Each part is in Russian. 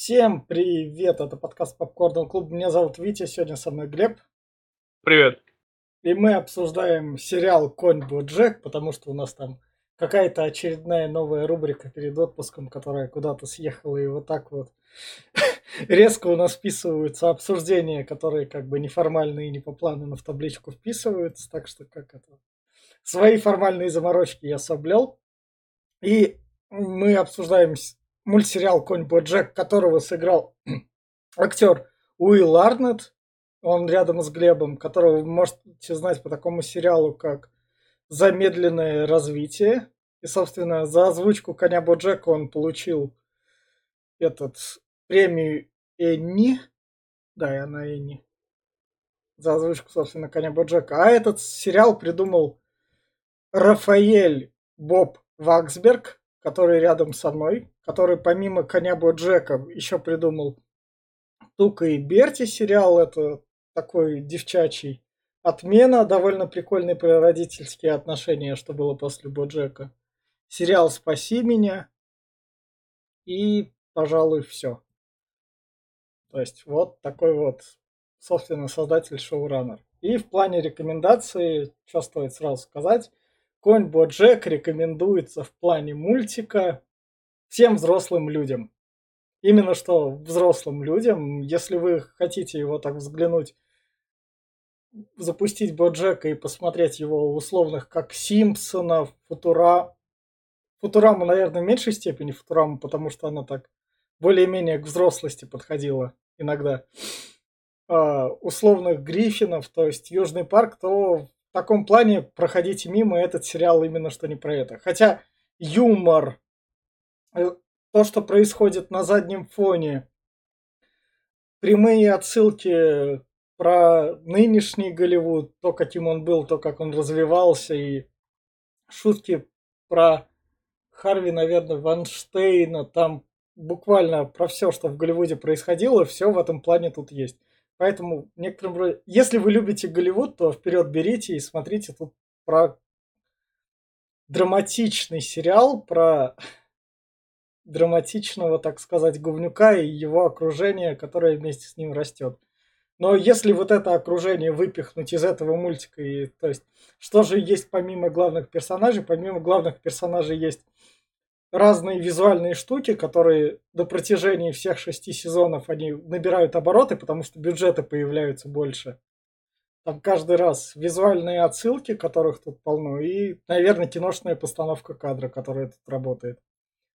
Всем привет, это подкаст Попкорн Клуб. Меня зовут Витя, сегодня со мной Глеб. Привет. И мы обсуждаем сериал Конь Боджек, потому что у нас там какая-то очередная новая рубрика перед отпуском, которая куда-то съехала, и вот так вот резко у нас вписываются обсуждения, которые как бы неформальные и не по плану, но в табличку вписываются, так что как это... Свои формальные заморочки я соблел. И мы обсуждаем мультсериал «Конь Боджек», которого сыграл актер Уилл Арнетт, он рядом с Глебом, которого вы можете знать по такому сериалу, как «Замедленное развитие». И, собственно, за озвучку «Коня Боджека» он получил этот премию Энни. Да, и она Энни. За озвучку, собственно, «Коня Боджека». А этот сериал придумал Рафаэль Боб Ваксберг, который рядом со мной, который помимо «Коня Боджека» еще придумал Тука и Берти сериал. Это такой девчачий. Отмена, довольно прикольный про родительские отношения, что было после Боджека. Сериал «Спаси меня». И, пожалуй, все. То есть вот такой вот, собственно, создатель-шоураннер. И в плане рекомендаций, что стоит сразу сказать, Конь Боджек рекомендуется в плане мультика всем взрослым людям. Именно что взрослым людям, если вы хотите его так взглянуть, запустить Боджека и посмотреть его условных как Симпсона, Футура... Футураму, наверное, в меньшей степени Футураму, потому что она так более-менее к взрослости подходила иногда. Uh, условных Гриффинов, то есть Южный парк, то в таком плане проходите мимо, этот сериал именно что не про это. Хотя юмор, то, что происходит на заднем фоне, прямые отсылки про нынешний Голливуд, то, каким он был, то, как он развивался, и шутки про Харви, наверное, Ванштейна, там буквально про все, что в Голливуде происходило, все в этом плане тут есть. Поэтому некоторым если вы любите Голливуд, то вперед берите и смотрите тут про драматичный сериал, про драматичного, так сказать, говнюка и его окружение, которое вместе с ним растет. Но если вот это окружение выпихнуть из этого мультика, и, то есть, что же есть помимо главных персонажей? Помимо главных персонажей есть разные визуальные штуки, которые до протяжении всех шести сезонов они набирают обороты, потому что бюджеты появляются больше. Там каждый раз визуальные отсылки, которых тут полно, и, наверное, киношная постановка кадра, которая тут работает.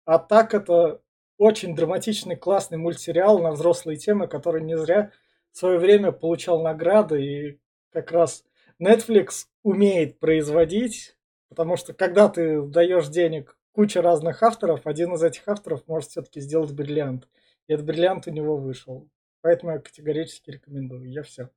А так это очень драматичный, классный мультсериал на взрослые темы, который не зря в свое время получал награды, и как раз Netflix умеет производить, потому что когда ты даешь денег куча разных авторов, один из этих авторов может все-таки сделать бриллиант. И этот бриллиант у него вышел. Поэтому я категорически рекомендую. Я все.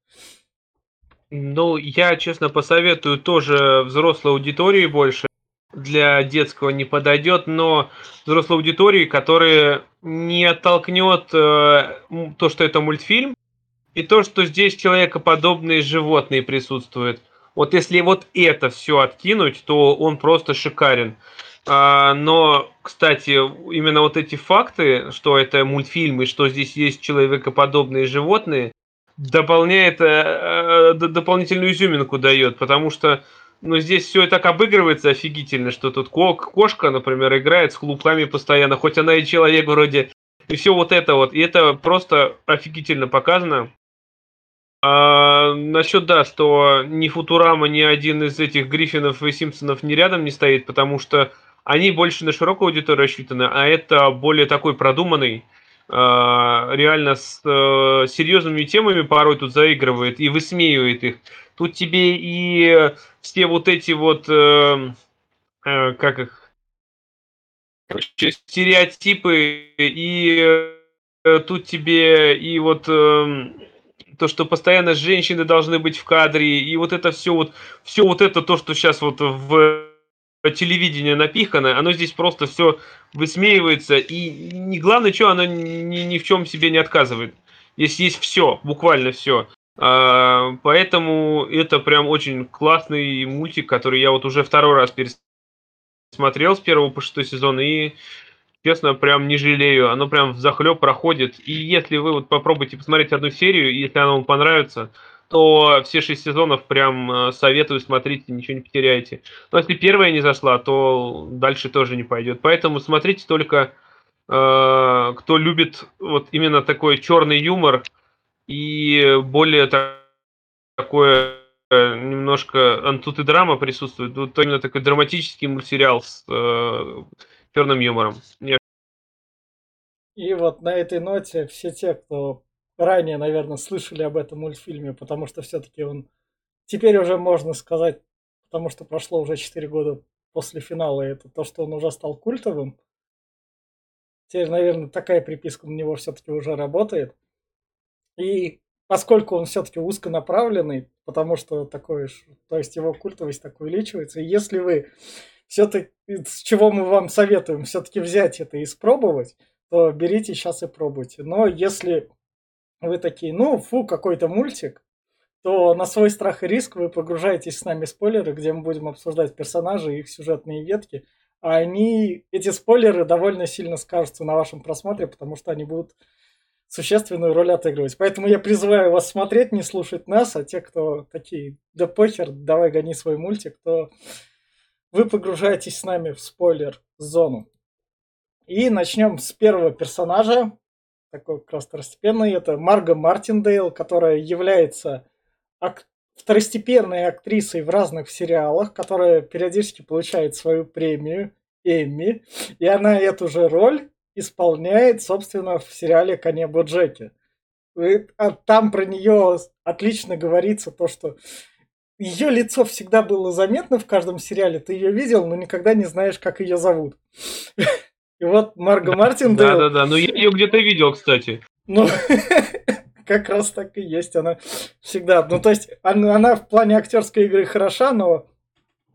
Ну, я, честно, посоветую тоже взрослой аудитории больше. Для детского не подойдет, но взрослой аудитории, которая не оттолкнет э, то, что это мультфильм, и то, что здесь человекоподобные животные присутствуют. Вот если вот это все откинуть, то он просто шикарен. А, но, кстати, именно вот эти факты, что это мультфильм и что здесь есть человекоподобные животные, дополняет, э, дополнительную изюминку дает, потому что ну, здесь все так обыгрывается офигительно, что тут кошка, например, играет с хлупками постоянно, хоть она и человек вроде, и все вот это вот, и это просто офигительно показано. А, насчет, да, что ни Футурама, ни один из этих Гриффинов и Симпсонов не рядом не стоит, потому что они больше на широкую аудиторию рассчитаны, а это более такой продуманный, а, реально с э, серьезными темами порой тут заигрывает и высмеивает их. Тут тебе и все вот эти вот, э, э, как их, стереотипы, и тут тебе и вот эм, то, что постоянно женщины должны быть в кадре, и вот это все вот, все вот это то, что сейчас вот в телевидение напихано, оно здесь просто все высмеивается, и не главное, что оно ни, ни в чем себе не отказывает. Здесь есть все, буквально все. А, поэтому это прям очень классный мультик, который я вот уже второй раз пересмотрел с первого по шестой сезон, и честно, прям не жалею. Оно прям в захлеб проходит. И если вы вот попробуйте посмотреть одну серию, если она вам понравится, то все шесть сезонов прям э, советую смотреть, ничего не потеряете. Но если первая не зашла, то дальше тоже не пойдет. Поэтому смотрите только, э, кто любит вот именно такой черный юмор и более такое э, немножко тут и драма присутствует. Тут именно такой драматический мультсериал с э, черным юмором. Мне И вот на этой ноте все те, кто ранее, наверное, слышали об этом мультфильме, потому что все-таки он теперь уже можно сказать, потому что прошло уже 4 года после финала, это то, что он уже стал культовым. Теперь, наверное, такая приписка на него все-таки уже работает. И поскольку он все-таки узконаправленный, потому что такой, то есть его культовость так увеличивается, и если вы все-таки, с чего мы вам советуем, все-таки взять это и испробовать, то берите сейчас и пробуйте. Но если вы такие, ну, фу, какой-то мультик, то на свой страх и риск вы погружаетесь с нами в спойлеры, где мы будем обсуждать персонажи, их сюжетные ветки. А они, эти спойлеры довольно сильно скажутся на вашем просмотре, потому что они будут существенную роль отыгрывать. Поэтому я призываю вас смотреть, не слушать нас, а те, кто такие, да похер, давай гони свой мультик, то вы погружаетесь с нами в спойлер-зону. И начнем с первого персонажа, такой как раз второстепенный, это Марго Мартиндейл, которая является ак- второстепенной актрисой в разных сериалах, которая периодически получает свою премию Эмми, и она эту же роль исполняет, собственно, в сериале «Коне Боджеки». А там про нее отлично говорится то, что ее лицо всегда было заметно в каждом сериале, ты ее видел, но никогда не знаешь, как ее зовут. И вот Марго Мартин... Да-да-да, но я ее где-то видел, кстати. Ну, как раз так и есть. Она всегда... Ну, то есть, она, она в плане актерской игры хороша, но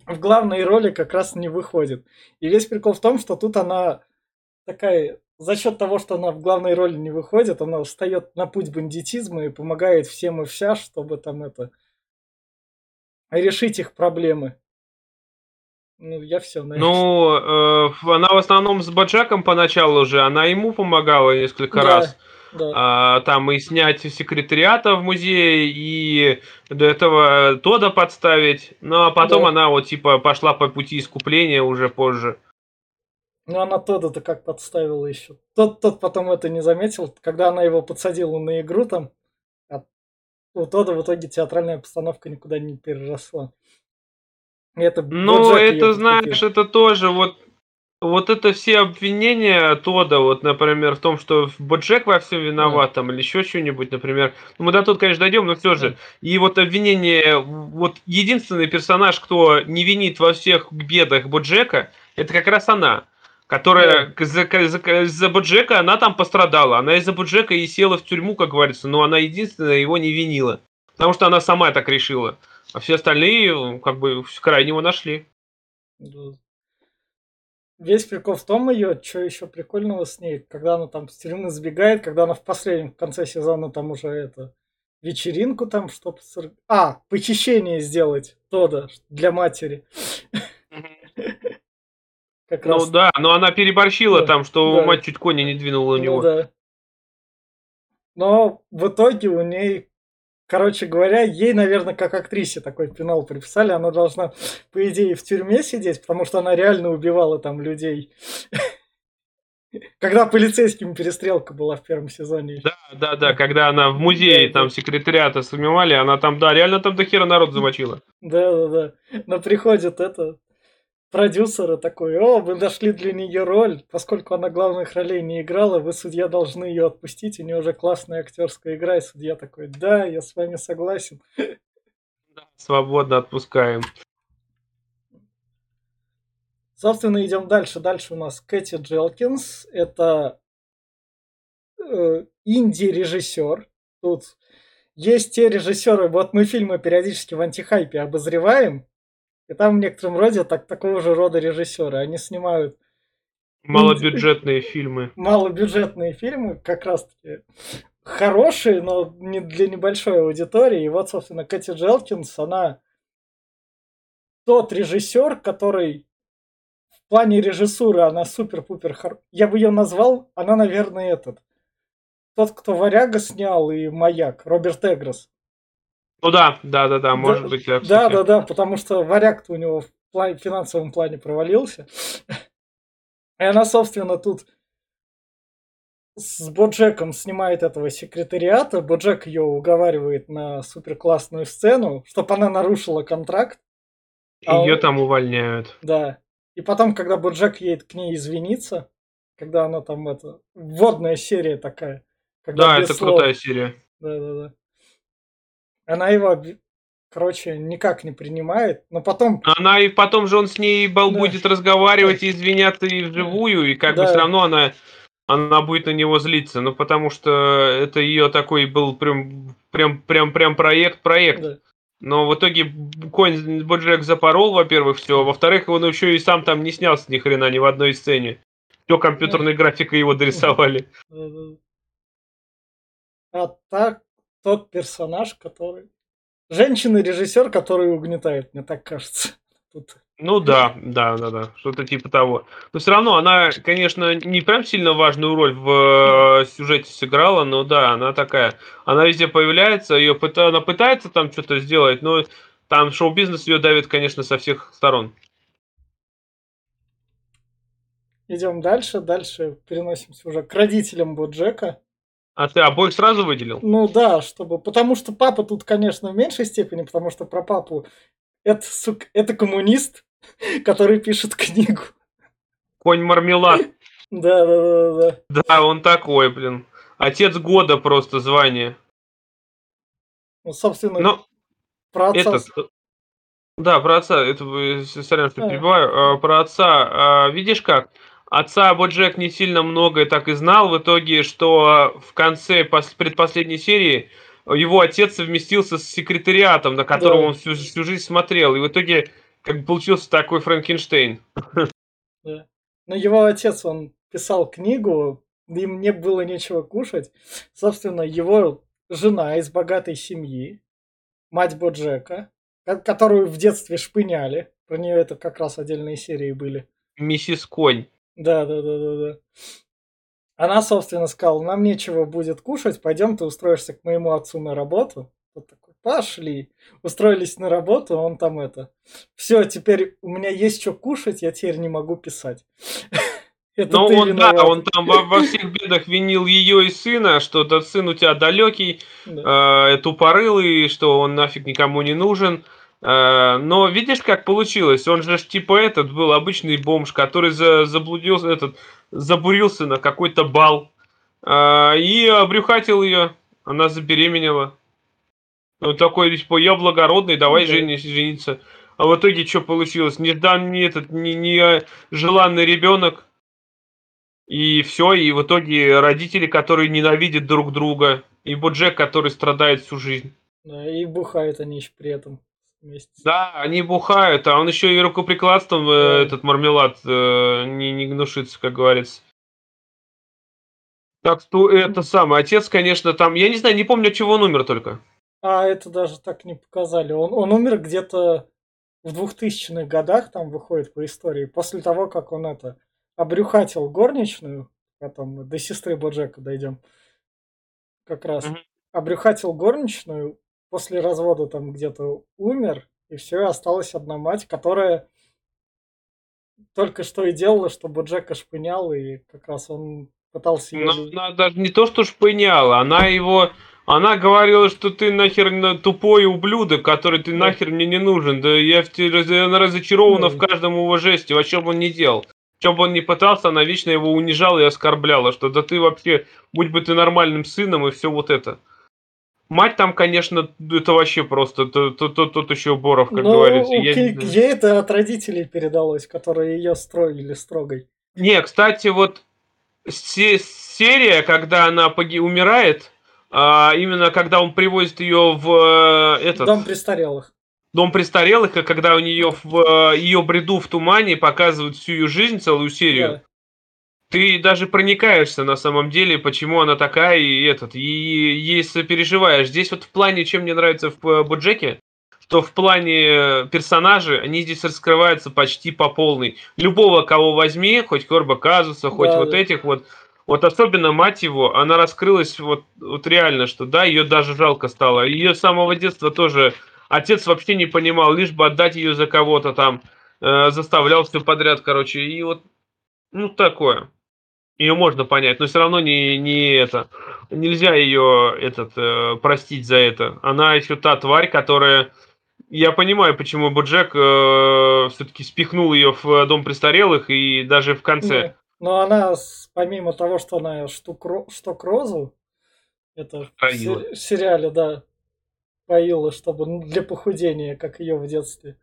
в главной роли как раз не выходит. И весь прикол в том, что тут она такая... За счет того, что она в главной роли не выходит, она встает на путь бандитизма и помогает всем и вся, чтобы там это... Решить их проблемы. Ну, я все, наверное. Ну, э, она в основном с Баджаком поначалу уже, она ему помогала несколько да, раз. Да. А, там и снять секретариата в музее, и до этого Тода подставить. Ну, а потом да. она вот, типа, пошла по пути искупления уже позже. Ну, она Тода-то как подставила еще. Тот, тот потом это не заметил, когда она его подсадила на игру там, а у Тода в итоге театральная постановка никуда не переросла. Это ну, это, знаешь, это тоже вот вот это все обвинения Тода, вот, например, в том, что Боджек во всем виноват, там, или еще что-нибудь, например. Ну, мы до тут, конечно, дойдем, но все же. И вот обвинение, вот единственный персонаж, кто не винит во всех бедах Боджека, это как раз она. Которая yeah. за, за, за Боджека, она там пострадала. Она из-за Боджека и села в тюрьму, как говорится, но она единственная его не винила. Потому что она сама так решила. А все остальные, как бы, крайнего нашли. Весь прикол в том ее, что еще прикольного с ней, когда она там с тюрьмы сбегает, когда она в последнем, в конце сезона там уже это, вечеринку там, чтобы... А, похищение сделать, Тода, для матери. Как ну раз... да, но она переборщила да, там, что да. мать чуть кони не двинула у ну, него. Да. Но в итоге у ней Короче говоря, ей, наверное, как актрисе такой пенал приписали. Она должна, по идее, в тюрьме сидеть, потому что она реально убивала там людей. Когда полицейским перестрелка была в первом сезоне. Да, да, да, когда она в музее там секретариата снимали, она там, да, реально там до хера народ замочила. Да, да, да. Но приходит это, продюсера такой, о, вы нашли для нее роль, поскольку она главных ролей не играла, вы, судья, должны ее отпустить, у нее уже классная актерская игра, и судья такой, да, я с вами согласен. свободно отпускаем. Собственно, идем дальше. Дальше у нас Кэти Джелкинс. Это э, инди-режиссер. Тут есть те режиссеры, вот мы фильмы периодически в антихайпе обозреваем, и там в некотором роде так, такого же рода режиссеры. Они снимают малобюджетные фильмы. Малобюджетные фильмы, как раз-таки хорошие, но не для небольшой аудитории. И вот, собственно, Кэти Джелкинс, она тот режиссер, который в плане режиссуры она супер-пупер хор... Я бы ее назвал, она, наверное, этот. Тот, кто «Варяга» снял и «Маяк», Роберт Эгрос. Ну да, да, да, да, может да, быть. Да, да, да, да, потому что «Варяг»-то у него в, плане, финансовом плане провалился. И она, собственно, тут с Боджеком снимает этого секретариата. Боджек ее уговаривает на супер классную сцену, чтобы она нарушила контракт. А ее он... там увольняют. Да. И потом, когда Боджек едет к ней извиниться, когда она там это... Вводная серия такая. Да, это слов... крутая серия. Да, да, да. Она его, короче, никак не принимает, но потом... Она и потом же он с ней да. будет разговаривать и извиняться и вживую, и как да. бы все равно она она будет на него злиться, ну потому что это ее такой был прям прям прям прям проект проект. Да. Но в итоге Конь Боджек запорол, во-первых, все. Во-вторых, он еще и сам там не снялся ни хрена ни в одной сцене. Все компьютерной графикой его дорисовали. А так, тот персонаж, который... Женщина-режиссер, который угнетает, мне так кажется. Тут ну да, да, да, да, что-то типа того. Но все равно она, конечно, не прям сильно важную роль в э, сюжете сыграла, но да, она такая. Она везде появляется, ее она пытается там что-то сделать, но там шоу-бизнес ее давит, конечно, со всех сторон. Идем дальше, дальше переносимся уже к родителям Боджека. А ты обоих сразу выделил? Ну да, чтобы. Потому что папа тут, конечно, в меньшей степени, потому что про папу это, сука, это коммунист, который пишет книгу. Конь мармелад. Да, да, да, да. Да, он такой, блин. Отец года просто звание. Ну, собственно, Но про отца. Этот, да, про отца. Это, сорян, что перебиваю. А, про отца. А, видишь как? Отца Боджек не сильно многое так и знал. В итоге, что в конце предпоследней серии его отец совместился с секретариатом, на которого да. он всю, всю жизнь смотрел. И в итоге как получился такой Франкенштейн. Да. Но его отец, он писал книгу, им не было нечего кушать. Собственно, его жена из богатой семьи, мать Боджека, которую в детстве шпыняли. Про нее это как раз отдельные серии были. Миссис Конь. Да, да, да, да, да. Она, собственно, сказала, нам нечего будет кушать, пойдем ты устроишься к моему отцу на работу. Вот такой, пошли. Устроились на работу, он там это. Все, теперь у меня есть что кушать, я теперь не могу писать. Это ну он, да, он там во, во всех бедах винил ее и сына, что этот сын у тебя далекий, да. э, тупорылый, что он нафиг никому не нужен. Э, но видишь, как получилось? Он же типа этот был обычный бомж, который за, заблудился, этот, забурился на какой-то бал э, и обрюхатил ее. Она забеременела. Он такой, типа, я благородный, давай okay. женись, жениться. А в итоге что получилось? Не дан не этот, не, не желанный ребенок. И все, и в итоге родители, которые ненавидят друг друга. И Боджек, который страдает всю жизнь. Да, и бухают они еще при этом. Вместе. Да, они бухают, а он еще и рукоприкладством, э, да. этот мармелад, э, не, не гнушится, как говорится. Так что это самое. Отец, конечно, там. Я не знаю, не помню, от чего он умер только. А это даже так не показали. Он, он умер где-то в 2000-х годах, там выходит по истории, после того, как он это обрюхатил горничную, потом до сестры Боджека дойдем, как раз, mm-hmm. обрюхатил горничную, после развода там где-то умер, и все, осталась одна мать, которая только что и делала, что Боджека шпынял, и как раз он пытался ее... она даже не то, что шпыняла, она его она говорила, что ты нахер тупой ублюдок, который ты нахер мне не нужен. Да я в тебе, она разочарована в каждом его жесте, во чем он не делал. Чем бы он ни пытался, она вечно его унижала и оскорбляла, что да ты вообще, будь бы ты нормальным сыном и все вот это. Мать там, конечно, это вообще просто тут, еще Боров, как ну, говорится. Я... Ей это от родителей передалось, которые ее строили строгой. Не, кстати, вот серия, когда она умирает, а, именно когда он привозит ее в э, этот... Дом престарелых. Дом престарелых, и когда у нее в э, ее бреду в тумане показывают всю ее жизнь, целую серию. Да. Ты даже проникаешься на самом деле, почему она такая, и этот, и, и переживаешь. Здесь вот в плане, чем мне нравится в э, Боджеке, что в плане персонажей они здесь раскрываются почти по полной. Любого, кого возьми, хоть Корба Казуса, хоть Да, вот да. этих вот, вот особенно мать его, она раскрылась вот, вот реально, что да, ее даже жалко стало. Ее с самого детства тоже отец вообще не понимал, лишь бы отдать ее за кого-то там, э, заставлял все подряд, короче, и вот, ну, такое. Ее можно понять, но все равно не, не это. Нельзя ее этот, э, простить за это. Она еще та тварь, которая... Я понимаю, почему Боджек э, все-таки спихнул ее в дом престарелых и даже в конце. Но она, помимо того, что она штук, штук розу, это в Поила. се- сериале, да, поила, чтобы ну, для похудения, как ее в детстве.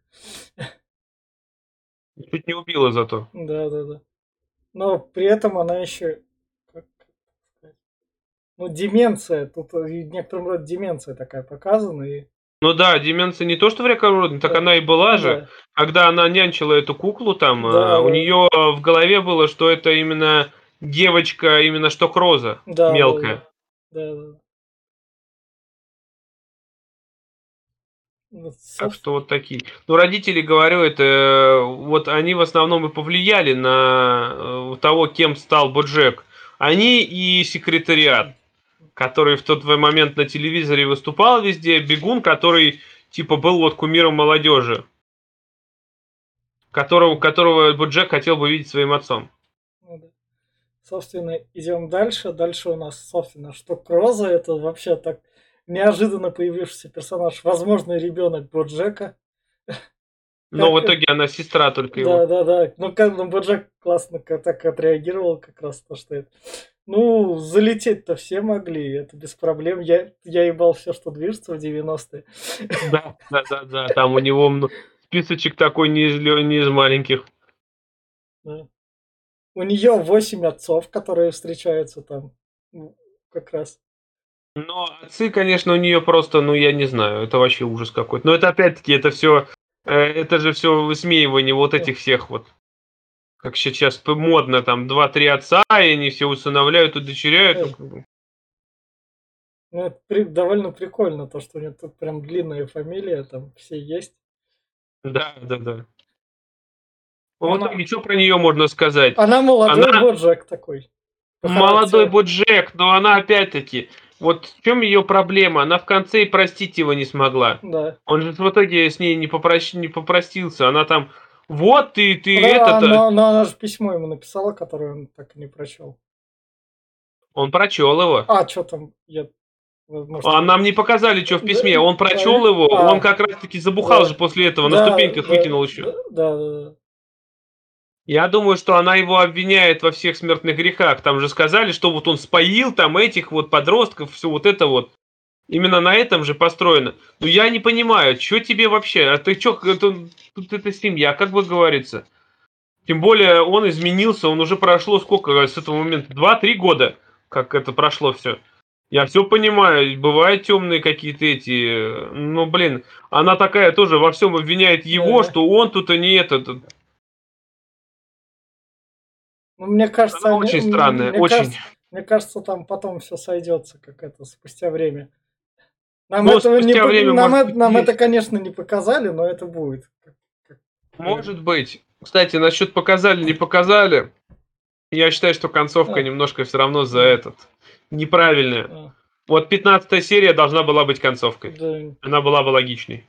Чуть не убила зато. Да, да, да. Но при этом она еще, ну, деменция, тут э, в некотором роде деменция такая показана. И, Ну да, деменция не то, что в рекордной, так Да. она и была же. да, Когда она нянчила эту куклу там, Да, э, у да. нее в голове было, что это именно девочка, именно что Кроза, да, да, мелкая. Да, да. Так собственно, что вот такие. Ну, родители, говорю, это э, вот они в основном и повлияли на э, того, кем стал Боджек. Они и секретариат, который в тот момент на телевизоре выступал везде, Бегун, который типа был вот кумиром молодежи, которого, которого Боджек хотел бы видеть своим отцом. Ну. Собственно, идем дальше. Дальше у нас, собственно, что Кроза это вообще так неожиданно появившийся персонаж, возможно, ребенок Боджека. Но Как- в итоге она сестра только Да, его. да, да. Ну, как ну, Боджек классно так отреагировал, как раз то, что это. Ну, залететь-то все могли, это без проблем. Я, я ебал все, что движется в 90-е. Да, да, да, да. Там у него списочек такой не из, не из маленьких. Да. У нее 8 отцов, которые встречаются там. Как раз. Но отцы, конечно, у нее просто, ну, я не знаю, это вообще ужас какой-то. Но это опять-таки, это все, это же все высмеивание вот этих всех вот. Как сейчас модно, там, два-три отца, и они все усыновляют, удочеряют. Ну, бы. Ну, это при- довольно прикольно, то, что у нее тут прям длинная фамилия, там все есть. Да, да, да. Она- Вот и что про нее можно сказать? Она молодой Она- Боджек такой. Молодой. Боджек, но она опять-таки, вот в чем ее проблема? Она в конце и простить его не смогла. Да. Он же в итоге с ней не, попрощ... не попростился. Она там, вот ты, ты Да, это-то. но, но она же письмо ему написала, которое он так и не прочел. Он прочел его. А, что там? Я... может, А нам не показали, что в письме. Да, Он прочел его, а. он как раз-таки забухал Да. же после этого, на да, ступеньках да, выкинул еще. Да, да, да. Я думаю, что она его обвиняет во всех смертных грехах. Там же сказали, что вот он споил там этих вот подростков, все вот это вот. Именно на этом же построено. Ну я не понимаю, что тебе вообще? А ты что, это, тут это семья, как бы говорится. Тем более он изменился, он уже прошло сколько с этого момента? Два-три года, как это прошло все. Я все понимаю, бывают темные какие-то эти, ну блин, она такая тоже во всем обвиняет его, Да. что он тут и не этот. Ну, мне кажется, Она очень мне- странная, мне очень. Кажется, мне кажется, там потом все сойдется, как это, спустя время. Нам, Ну, этого не, время, нам, может это, нам есть. это, конечно, не показали, но это будет. Может быть. Кстати, насчет показали, не показали. Я считаю, что концовка Да. немножко все равно за этот. Неправильная. А, Вот 15 серия должна была быть концовкой. да, Она была бы логичной.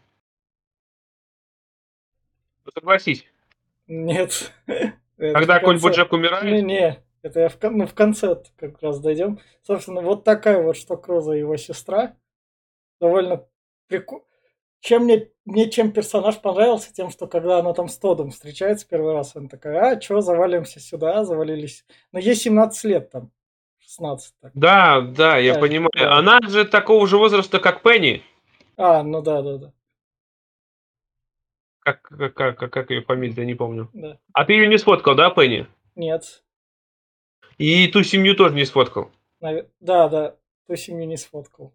Ну, Согласись. нет. Это Когда в конь. Боджек умирает, Не, не, это я в, кон- ну, в конце как раз дойдем. Собственно, вот такая вот, что Круза и его сестра. Довольно прикольно. Чем мне, мне чем персонаж понравился, тем, что когда она там с Тодом встречается первый раз, она такая, а, чё, завалимся сюда, завалились. Но ей 17 лет там, 16 так. да, да, я Да, понимаю. да. Она же такого же возраста, как Пенни. А, ну да, да, да, Как, как, как, как ее фамилия, я не помню. да. А ты ее не сфоткал, да, Пенни? Нет. И ту семью тоже не сфоткал. Наве- Да, да, ту семью не сфоткал.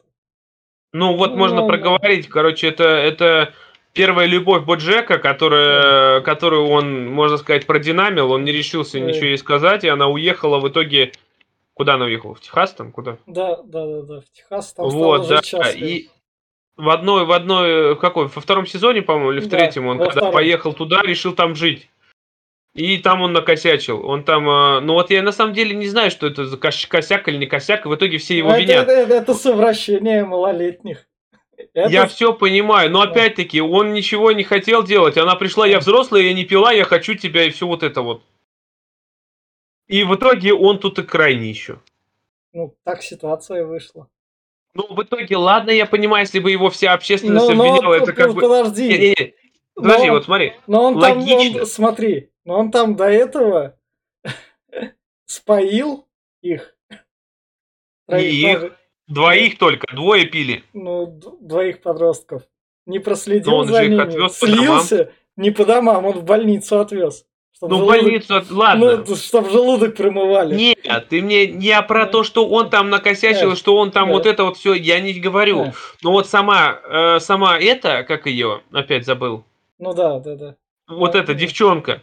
Ну, вот Ну, можно да. проговорить. Короче, это, это первая любовь Боджека, которая, которую он, можно сказать, продинамил. Он не решился Да. ничего ей сказать, и она уехала в итоге... Куда она уехала? В Техас там? Куда? Да, да, да, да, в Техас там вот, да. счастлива. И, В одной, в одной, в какой, во втором сезоне, по-моему, или в Да, третьем, он когда втором. поехал туда, решил там жить. И там он накосячил. Он там, э, ну вот я на самом деле не знаю, что это за кос- косяк или не косяк, и в итоге все его Ну, это, винят. это, это- это совращение малолетних. Это Я все понимаю, но опять-таки он ничего не хотел делать. Она пришла, я взрослая, я не пила, я хочу тебя и все вот это вот. И в итоге он тут и крайний еще. Ну, так ситуация вышла. Ну, в итоге, ладно, я понимаю, если бы его вся общественность Ну, но обвиняла, это п- как бы... подожди. Не-не-не, подожди, Но- вот смотри. Но он там, Логично. он- смотри, но он там до этого споил их. Не их. Двоих только, двое пили. ну, двоих подростков. Не проследил Но он за же их ними. отвез по домам. Слился. Не по домам, он в больницу отвез. Чтоб Ну, желудок- больницу, ладно. Ну, чтоб желудок промывали. Нет, ты мне не про то, что он там накосячил, что он там вот это вот все, я не говорю. Но вот сама, э, сама эта, как ее, опять забыл, Ну да, да, да. вот Да, эта девчонка,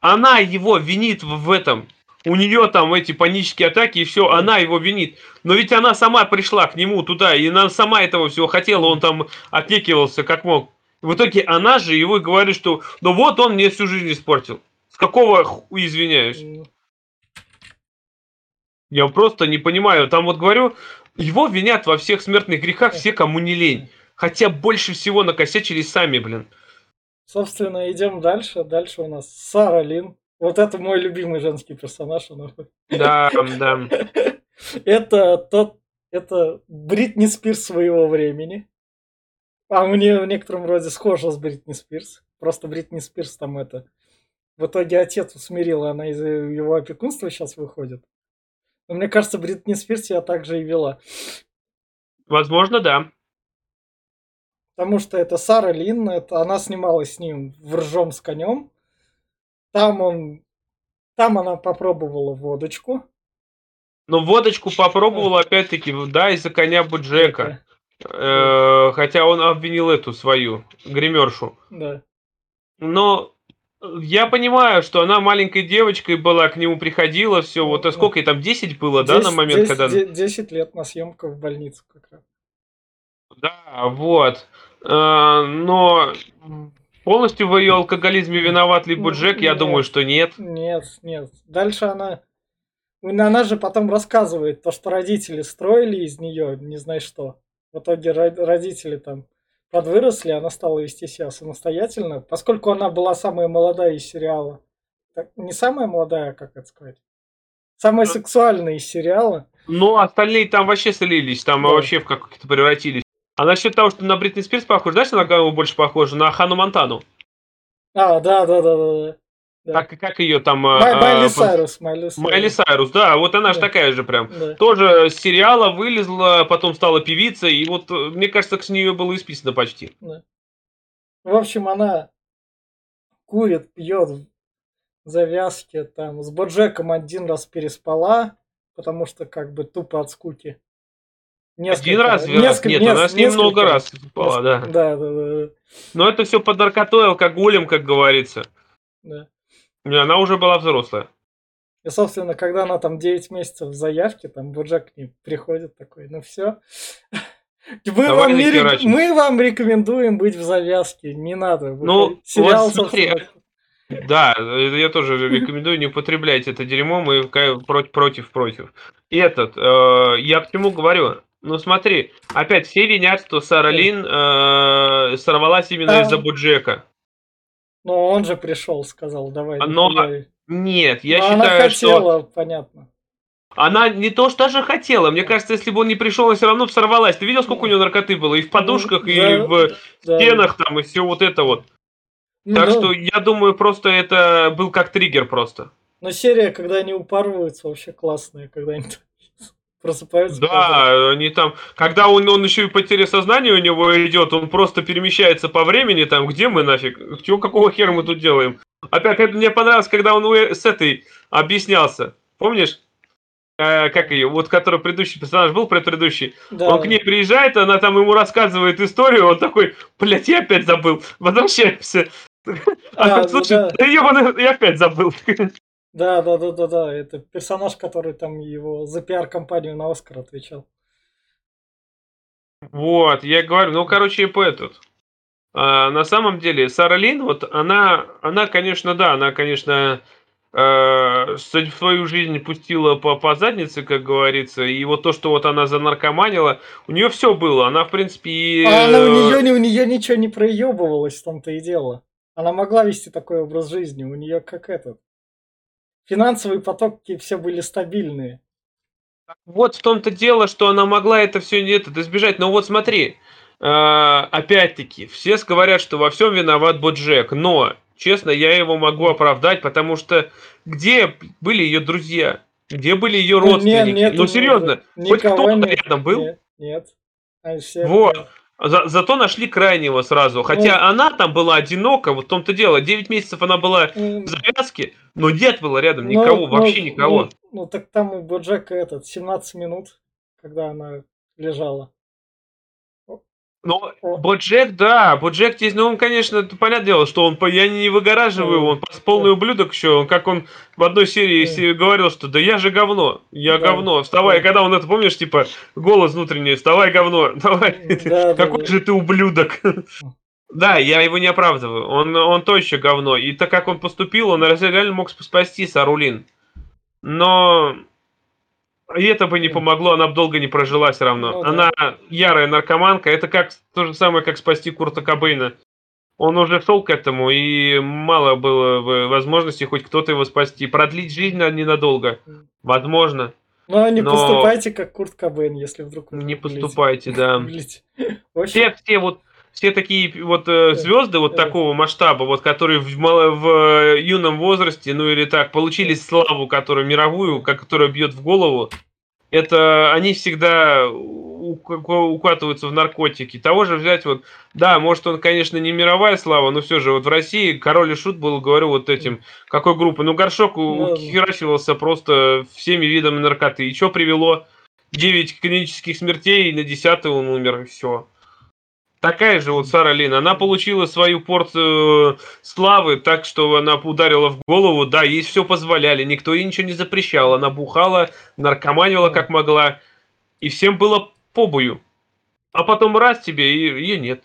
она его винит в, этом. У нее там эти панические атаки и все, она его винит. Но ведь она сама пришла к нему туда, и она сама этого всего хотела, он там отнекивался как мог. В итоге она же его говорит, что ну вот он мне всю жизнь испортил. Какого ху- извиняюсь? Я просто не понимаю. Там вот говорю, его винят во всех смертных грехах все, кому не лень. Хотя больше всего накосячили сами, блин. Собственно, идем дальше. Дальше у нас Сара Лин. Вот это мой любимый женский персонаж. Она... Да, да. Это тот, это Бритни Спирс своего времени. А мне в некотором роде схожа с Бритни Спирс. Просто Бритни Спирс там это... В итоге отец усмирил, и она из его опекунства сейчас выходит. Но мне кажется, Бритни Спирс я также и вела. Возможно, да. Потому что это Сара Лин, это она снималась с ним в «Ржом с конем». Там он... Там она попробовала водочку. Но водочку попробовал опять-таки, да, из-за коня Буджека. Э, Хотя он обвинил эту свою, гримершу. Да. Но я понимаю, что она маленькой девочкой была, к нему приходила, все, вот а сколько ей там, 10 было, да, на момент, десять- когда... де- 10 лет на съемках в больницу как раз. Да, вот. Э, Но полностью в ее алкоголизме виноват ли Ну, Буджек, я нет. думаю, что нет. Нет, нет. Дальше она... Ну, Она же потом рассказывает то, что родители строили из нее, не знаю что. В итоге ро- родители там подвыросли, она стала вести себя самостоятельно, поскольку она была самая молодая из сериала. Так, не самая молодая, как это сказать? Самая Ну. сексуальная из сериала. Но остальные там вообще слились, там Да. вообще в как-то превратились. А насчет того, что на Бритни Спирс похож, знаешь, на кого больше похоже? На Хану Монтану. А, да, да, да, да. Да. Да. Как, как ее там... Май- а, Майли а, Сайрус, Майли Сайрус. Майли Сайрус, да, вот она же Да. такая же прям. Да. Тоже с сериала вылезла, потом стала певицей, и вот, э, мне кажется, с нее было исписано почти. В общем, она курит, пьет завязки, там, с Боджеком один раз переспала, потому что как бы тупо от скуки. Один раз, раз? несколько- Нет, нес- она с ним несколько много раз спала, да. Да, да, да, Но это все под наркотой, алкоголем, как говорится. да. Она уже была взрослая. И, собственно, когда она там 9 месяцев в заявке, там Боджек к ней приходит такой, ну все. Мы вам, не рек- мы вам рекомендуем быть в завязке, не надо. Ну, Сериал, вот смотри, собственно, Да, я тоже рекомендую не употреблять это дерьмо, мы ка- против, против, против. И этот, э, я к чему говорю? Ну смотри, опять все винят, что Сара Лин э, сорвалась именно Да. из-за Буджека. Но он же пришел, сказал, давай. Но. Нет, я Но она считаю, что хотела, понятно. она не то что даже хотела. Мне кажется, если бы он не пришел, она все равно бы сорвалась. Ты видел, сколько у нее наркоты было? И в подушках, Ну, и да, в да. стенах там, и все вот это вот. Так Ну, что я думаю, просто это был как триггер просто. Но серия, когда они упарываются, вообще классная, когда они просыпаются. Да, они там, когда он, он еще и потеря сознания у него идет, он просто перемещается по времени, там, где мы нафиг, чего, какого хера мы тут делаем? Опять, это мне понравилось, когда он у- с этой объяснялся, помнишь? Э, как ее, вот который предыдущий персонаж был, предыдущий, Да. он к ней приезжает, она там ему рассказывает историю, он такой, блядь, я опять забыл, возвращаемся. А, А, слушай, да. ёбаный, я опять забыл. Да, да, да, да, да. Это персонаж, который там его за пиар-компанию на Оскар отвечал. Вот, я говорю, ну, короче, по этот. А, на самом деле, Сара Лин, вот она, она, конечно, да, она, конечно, э, свою жизнь пустила по, по заднице, как говорится, и вот то, что вот она занаркоманила, у нее все было, она, в принципе, и... А она у нее, у нее ничего не проебывалось, в том-то и дело. Она могла вести такой образ жизни, у нее как этот. Финансовые потоки все были стабильные. Вот в том-то дело, что она могла это все не это избежать. Но вот смотри, э, опять-таки, все говорят, что во всем виноват Боджек, но честно, я его могу оправдать, потому что где были ее друзья? Где были ее родственники? Ну, нет, нет, ну серьезно, хоть кто-то рядом был? Нет, нет. Вот. За, зато нашли крайнего сразу. Хотя ну, она там была одинока, вот в том-то дело. 9 месяцев она была в завязке, но нет было рядом ну, никого, ну, вообще никого. Ну, ну так там у Боджека этот 17 минут, когда она лежала. Ну, Боджек, да, Боджек здесь, ну, он, конечно, понятное дело, что он, я не выгораживаю, он полный ублюдок еще, как он в одной серии говорил, что да я же говно, я да. говно, вставай, когда он это, помнишь, типа, голос внутренний, вставай, говно, давай, да, какой да, же ты ублюдок. Да, я его не оправдываю. Он, он то еще говно. И так как он поступил, он реально мог спасти Сарулин. Но и это бы не помогло, она бы долго не прожила все равно. Ну, она да. ярая наркоманка. Это как то же самое, как спасти Курта Кобейна. Он уже шел к этому, и мало было возможности хоть кто-то его спасти. Продлить жизнь ненадолго. Возможно. Но не но... поступайте как Курт Кобейн, если вдруг... Не поступайте, да. Все, все вот все такие вот э, звезды вот такого масштаба, вот которые в, в юном возрасте, ну или так, получили славу, которую мировую, которая бьет в голову, это они всегда укатываются в наркотики. Того же взять вот, да, может он, конечно, не мировая слава, но все же вот в России Король и Шут был, говорю, вот этим, какой группы, ну Горшок ну, херачивался просто всеми видами наркоты. И что привело? 9 клинических смертей, и на 10 он умер, и все. Такая же вот Сара Лин. Она получила свою порцию э, славы так, что она ударила в голову. Да, ей все позволяли, никто ей ничего не запрещал. Она бухала, наркоманила как могла. И всем было побою. А потом раз тебе, и ее нет.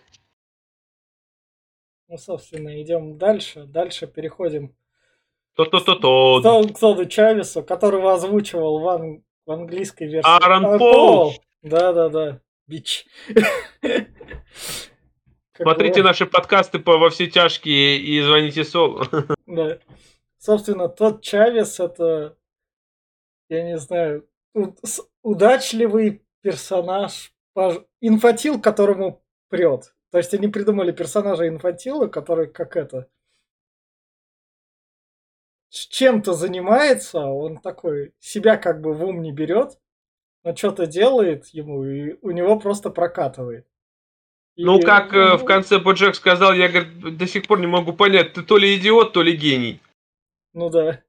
Ну, собственно, идем дальше. Дальше переходим То-то-то-то. к Тоду Чавесу, которого озвучивал в, ан... в английской версии. Аарон Пол. Да-да-да. Бич. Смотрите наши подкасты по во все тяжкие и звоните Солу. Да. Собственно, тот Чавес это, я не знаю, удачливый персонаж, инфатил, которому прет. То есть они придумали персонажа инфатила, который как это с чем-то занимается, он такой себя как бы в ум не берет, но что-то делает ему, и у него просто прокатывает. И... Ну, как э, в конце Боджек сказал, я говорит, до сих пор не могу понять, ты то ли идиот, то ли гений. Ну да.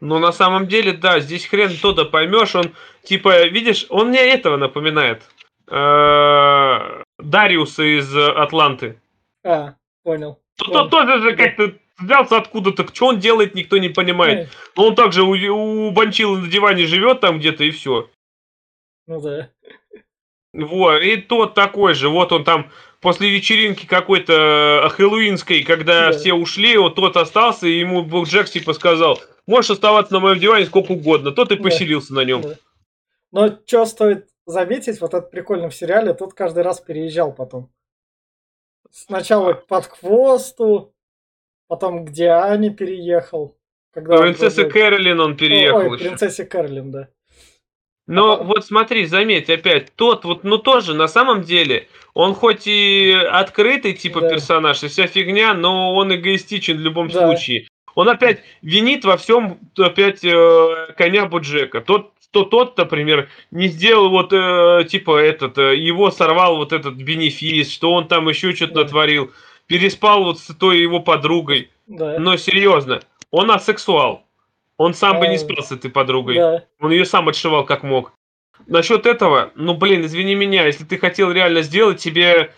Но на самом деле, да, здесь хрен то-то поймешь, он, типа, видишь, он мне этого напоминает. Э, Дариуса из Атланты. А, понял. То тоже же как-то взялся откуда-то, что он делает, никто не понимает. Но он также у, у Банчила на диване живет там где-то и все. Ну да. Вот, и тот такой же, вот он там после вечеринки какой-то э, хэллоуинской, когда да. все ушли, вот тот остался, и ему был Джек типа сказал, можешь оставаться на моем диване сколько угодно, тот и да. поселился на нем. Да. Но что стоит заметить, вот это прикольно в сериале, тот каждый раз переезжал потом. Сначала под хвосту, потом к Диане переехал. Когда Принцесса Кэролин он переехал. Ой, принцессе Кэролин, да. Но а, вот смотри, заметь, опять, тот вот, ну тоже, на самом деле, он хоть и открытый типа да. персонаж, и вся фигня, но он эгоистичен в любом да. случае. Он опять винит во всем опять э, коня Буджека. Тот, что тот, например, не сделал вот э, типа этот, э, его сорвал вот этот бенефис, что он там еще что-то да. натворил, переспал вот с той его подругой. Да. Но серьезно, он асексуал. Он сам бы не спал с этой подругой. Да. Он ее сам отшивал как мог. Насчет этого, ну блин, извини меня, если ты хотел реально сделать, тебе,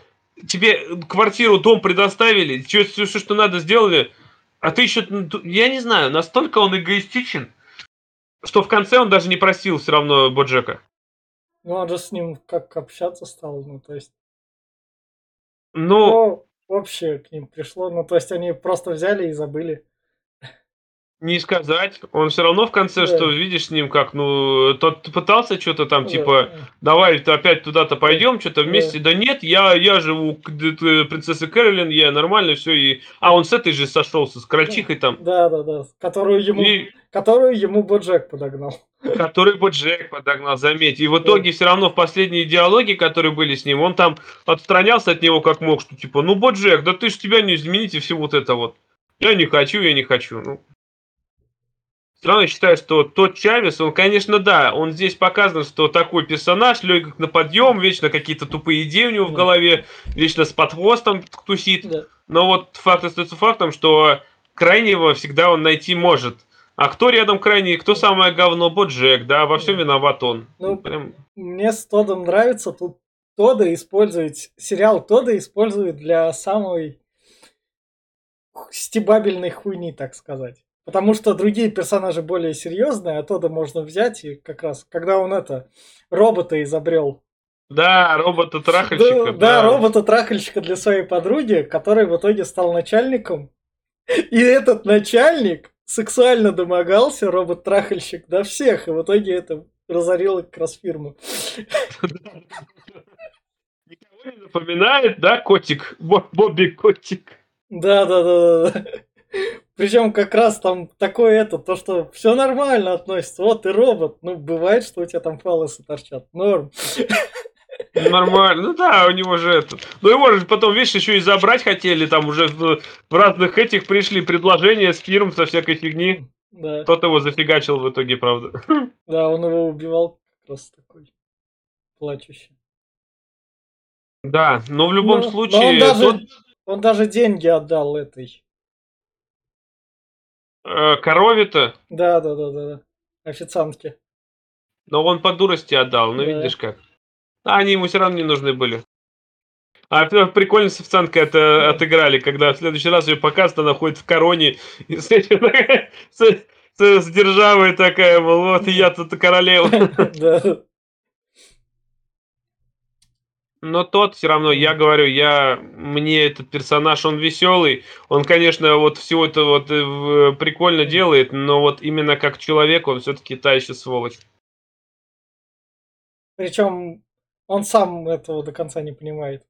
тебе квартиру, дом предоставили, все, все, все, что надо, сделали, а ты еще, ну, я не знаю, настолько он эгоистичен, что в конце он даже не просил все равно Боджека. Ну, он же с ним как общаться стал, ну, то есть... Ну, Ну, общее к ним пришло, ну, то есть они просто взяли и забыли. Не сказать. Он все равно в конце, Да. что видишь с ним как, ну, тот пытался что-то там, Да. типа, давай т- опять туда-то пойдем, что-то вместе. Да нет, я, я живу принцессы Кэролин, я нормально все. И... А он с этой же сошелся, с крольчихой там. Да, да, да. Которую ему, И которую ему Боджек подогнал. который бы Джек подогнал, заметь. И в итоге все равно в последние диалоги, которые были с ним, он там отстранялся от него как мог, что типа, ну, Боджек, да ты ж тебя не измените все вот это вот. Я не хочу, я не хочу. Ну, все равно я считаю, что тот Чавес, он, конечно, да, он здесь показан, что такой персонаж, легок на подъем, вечно какие-то тупые идеи у него в голове, вечно с подхвостом тусит. Да. Но вот факт остается фактом, что крайнего всегда он найти может. А кто рядом крайний, кто самое говно? Боджек, да, во всем виноват он. Ну, Прям Мне с Тодом нравится, тут Тода использует, сериал Тода использует для самой стебабельной хуйни, так сказать. Потому что другие персонажи более серьезные, а Тода можно взять и как раз, когда он это, робота изобрел. Да, робота-трахальщика. Да, да, робота-трахальщика для своей подруги, который в итоге стал начальником. И этот начальник сексуально домогался, робот-трахальщик, до всех. И в итоге это разорило как раз фирму. Никого не напоминает, да, котик? Бо- Бобби котик. Да, да, да, да. Причем как раз там такое это, то, что все нормально относится. Вот ты робот. Ну, бывает, что у тебя там фалосы торчат. Норм. Нормально. Ну да, у него же это. Ну его же потом, видишь, еще и забрать хотели. Там уже в, в разных этих пришли предложения с фирм со всякой фигни. Да. Кто-то его зафигачил в итоге, правда. Да, он его убивал раз такой плачущий. Да, но в любом Ну, но случае... он даже, тот, он даже деньги отдал этой. Э, корове-то, Да, да, да, да, да. Официантке. но он по дурости отдал, ну Да. видишь как. А они ему все равно не нужны были. А п- прикольно с официанткой это отыграли, когда в следующий раз ее показывают, она ходит в короне и с, с, с- с державой такая, мол, вот я тут королева. Да. Но тот все равно, я говорю, я мне этот персонаж, он веселый, он, конечно, вот всего это вот э, прикольно делает, но вот именно как человек он все-таки та еще сволочь. Причем он сам этого до конца не понимает.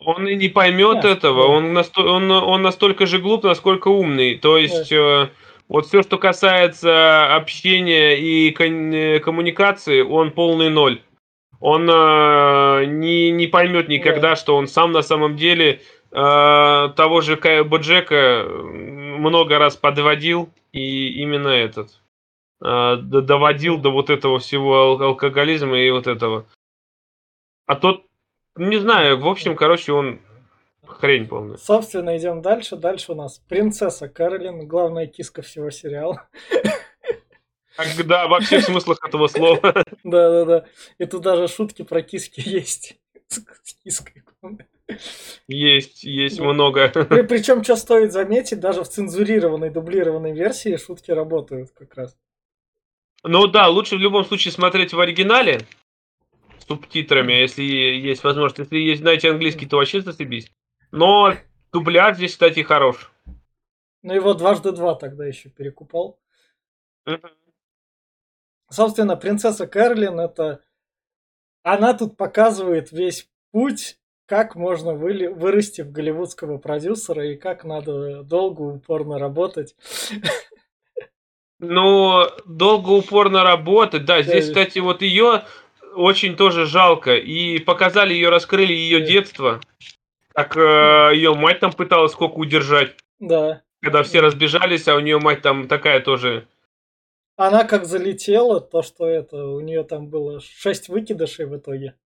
Он и не поймет Да, этого, да. он, насто- он, он настолько же глуп, насколько умный. То есть э, вот все, что касается общения и кон- э, коммуникации, он полный ноль. Он э, не, не поймет никогда, что он сам на самом деле э, того же Кая Боджека много раз подводил, и именно этот э, доводил до вот этого всего ал- алкоголизма и вот этого. А тот, не знаю, в общем, короче, он хрень полная. Собственно, идем дальше. Дальше у нас принцесса Кэролин, главная киска всего сериала. Да, во всех смыслах этого слова. Да-да-да. И тут даже шутки про киски есть. С киской. Есть, есть Да. много. Причем, что стоит заметить, даже в цензурированной, дублированной версии шутки работают как раз. Ну да, лучше в любом случае смотреть в оригинале с субтитрами, если есть возможность. Если есть, знаете, английский, то вообще зацепись. Но дубляж здесь, кстати, хорош. Ну его дважды два тогда еще перекупал. Мгм. Собственно, принцесса Кэролин это... Она тут показывает весь путь, как можно выли- вырасти в голливудского продюсера и как надо долго, упорно работать. Ну, долго упорно работать. Да, здесь, Да. кстати, вот ее очень тоже жалко. И показали ее, раскрыли ее Да. детство. Как ее мать там пыталась сколько удержать. Да. Когда все разбежались, а у нее мать там такая тоже. Она как залетела, то, что это, у нее там было 6 выкидышей в итоге.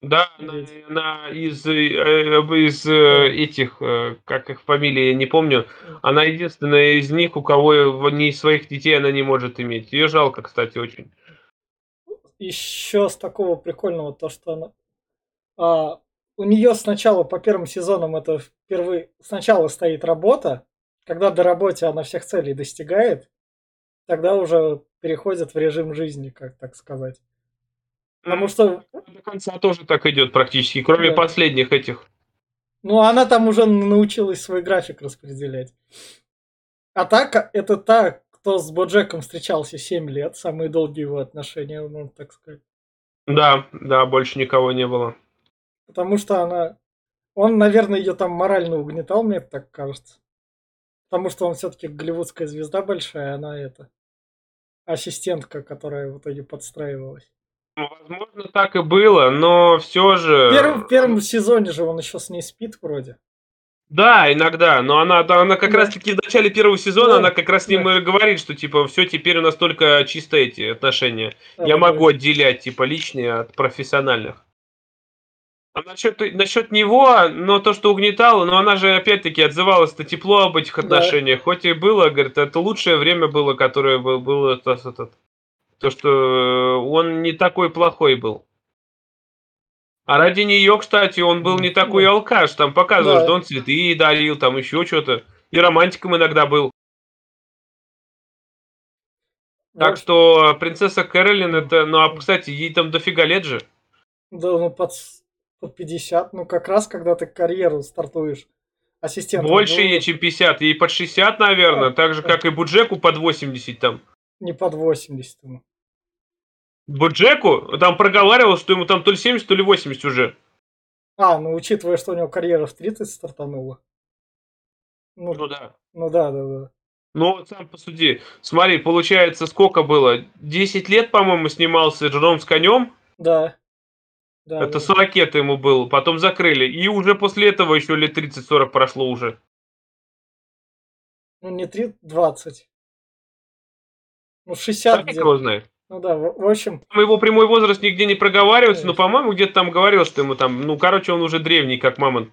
Да, она, она из, э, из э, этих, э, как их фамилии, я не помню. Она единственная из них, у кого в- ни своих детей она не может иметь. Ее жалко, кстати, очень. Еще с такого прикольного, то, что она... а, у нее сначала по первым сезонам это впервые... Сначала стоит работа, когда до работы она всех целей достигает, тогда уже переходит в режим жизни, как так сказать. Потому что... До конца тоже так идет практически, кроме Да. последних этих. Ну, она там уже научилась свой график распределять. А так, это та, кто с Боджеком встречался 7 лет, самые долгие его отношения, можно так сказать. Да, да, больше никого не было. Потому что она... Он, наверное, ее там морально угнетал, мне так кажется. Потому что он все-таки голливудская звезда большая, она это... Ассистентка, которая в итоге подстраивалась. Ну, Возможно, так и было, но все же... В первом, в первом сезоне же он еще с ней спит вроде. Да, иногда, но она, да, она как Да. раз-таки в начале первого сезона, Да, она как раз с ним и говорит, что, типа, все, теперь у нас только чисто эти отношения. Да, Я да, могу да. отделять, типа, личные от профессиональных. А насчет, насчет него, но то, что угнетало, но она же опять-таки отзывалась-то тепло об этих Да. отношениях. Хоть и было, говорит, это лучшее время было, которое был- было то, то, то, то, что э, он не такой плохой был. А ради нее, кстати, он был не такой Да. алкаш. Там показывал, Да. что он цветы дарил, там еще что-то. И романтиком иногда был. Так Вот. что принцесса Кэролин это... Ну, а, кстати, ей там дофига лет же. Да, ну под, под 50, ну как раз когда ты карьеру стартуешь ассистентом. Больше ну, ей, чем 50. Ей под 60, наверное. Да, Так же, да. как и Буджеку под 80 там. Не под 80. ему. Буджеку там проговаривал, что ему там то ли 70, то ли 80 уже. А, ну учитывая, что у него карьера в 30 стартанула. Ну, Ну да. ну да, да, да. Ну, вот сам посуди. Смотри, получается, сколько было? 10 лет, по-моему, снимался Жером с конем. Да. Да, Это да. 40 лет ему было. Потом закрыли. И уже после этого еще лет 30-40 прошло уже. Ну не 3, 20. Ну 60 Так где-то. его знает. Ну да, в, в общем, Там Его прямой возраст нигде не проговаривается, но, Конечно. по-моему, где-то там говорил, что ему там, ну, короче, он уже древний, как мамонт.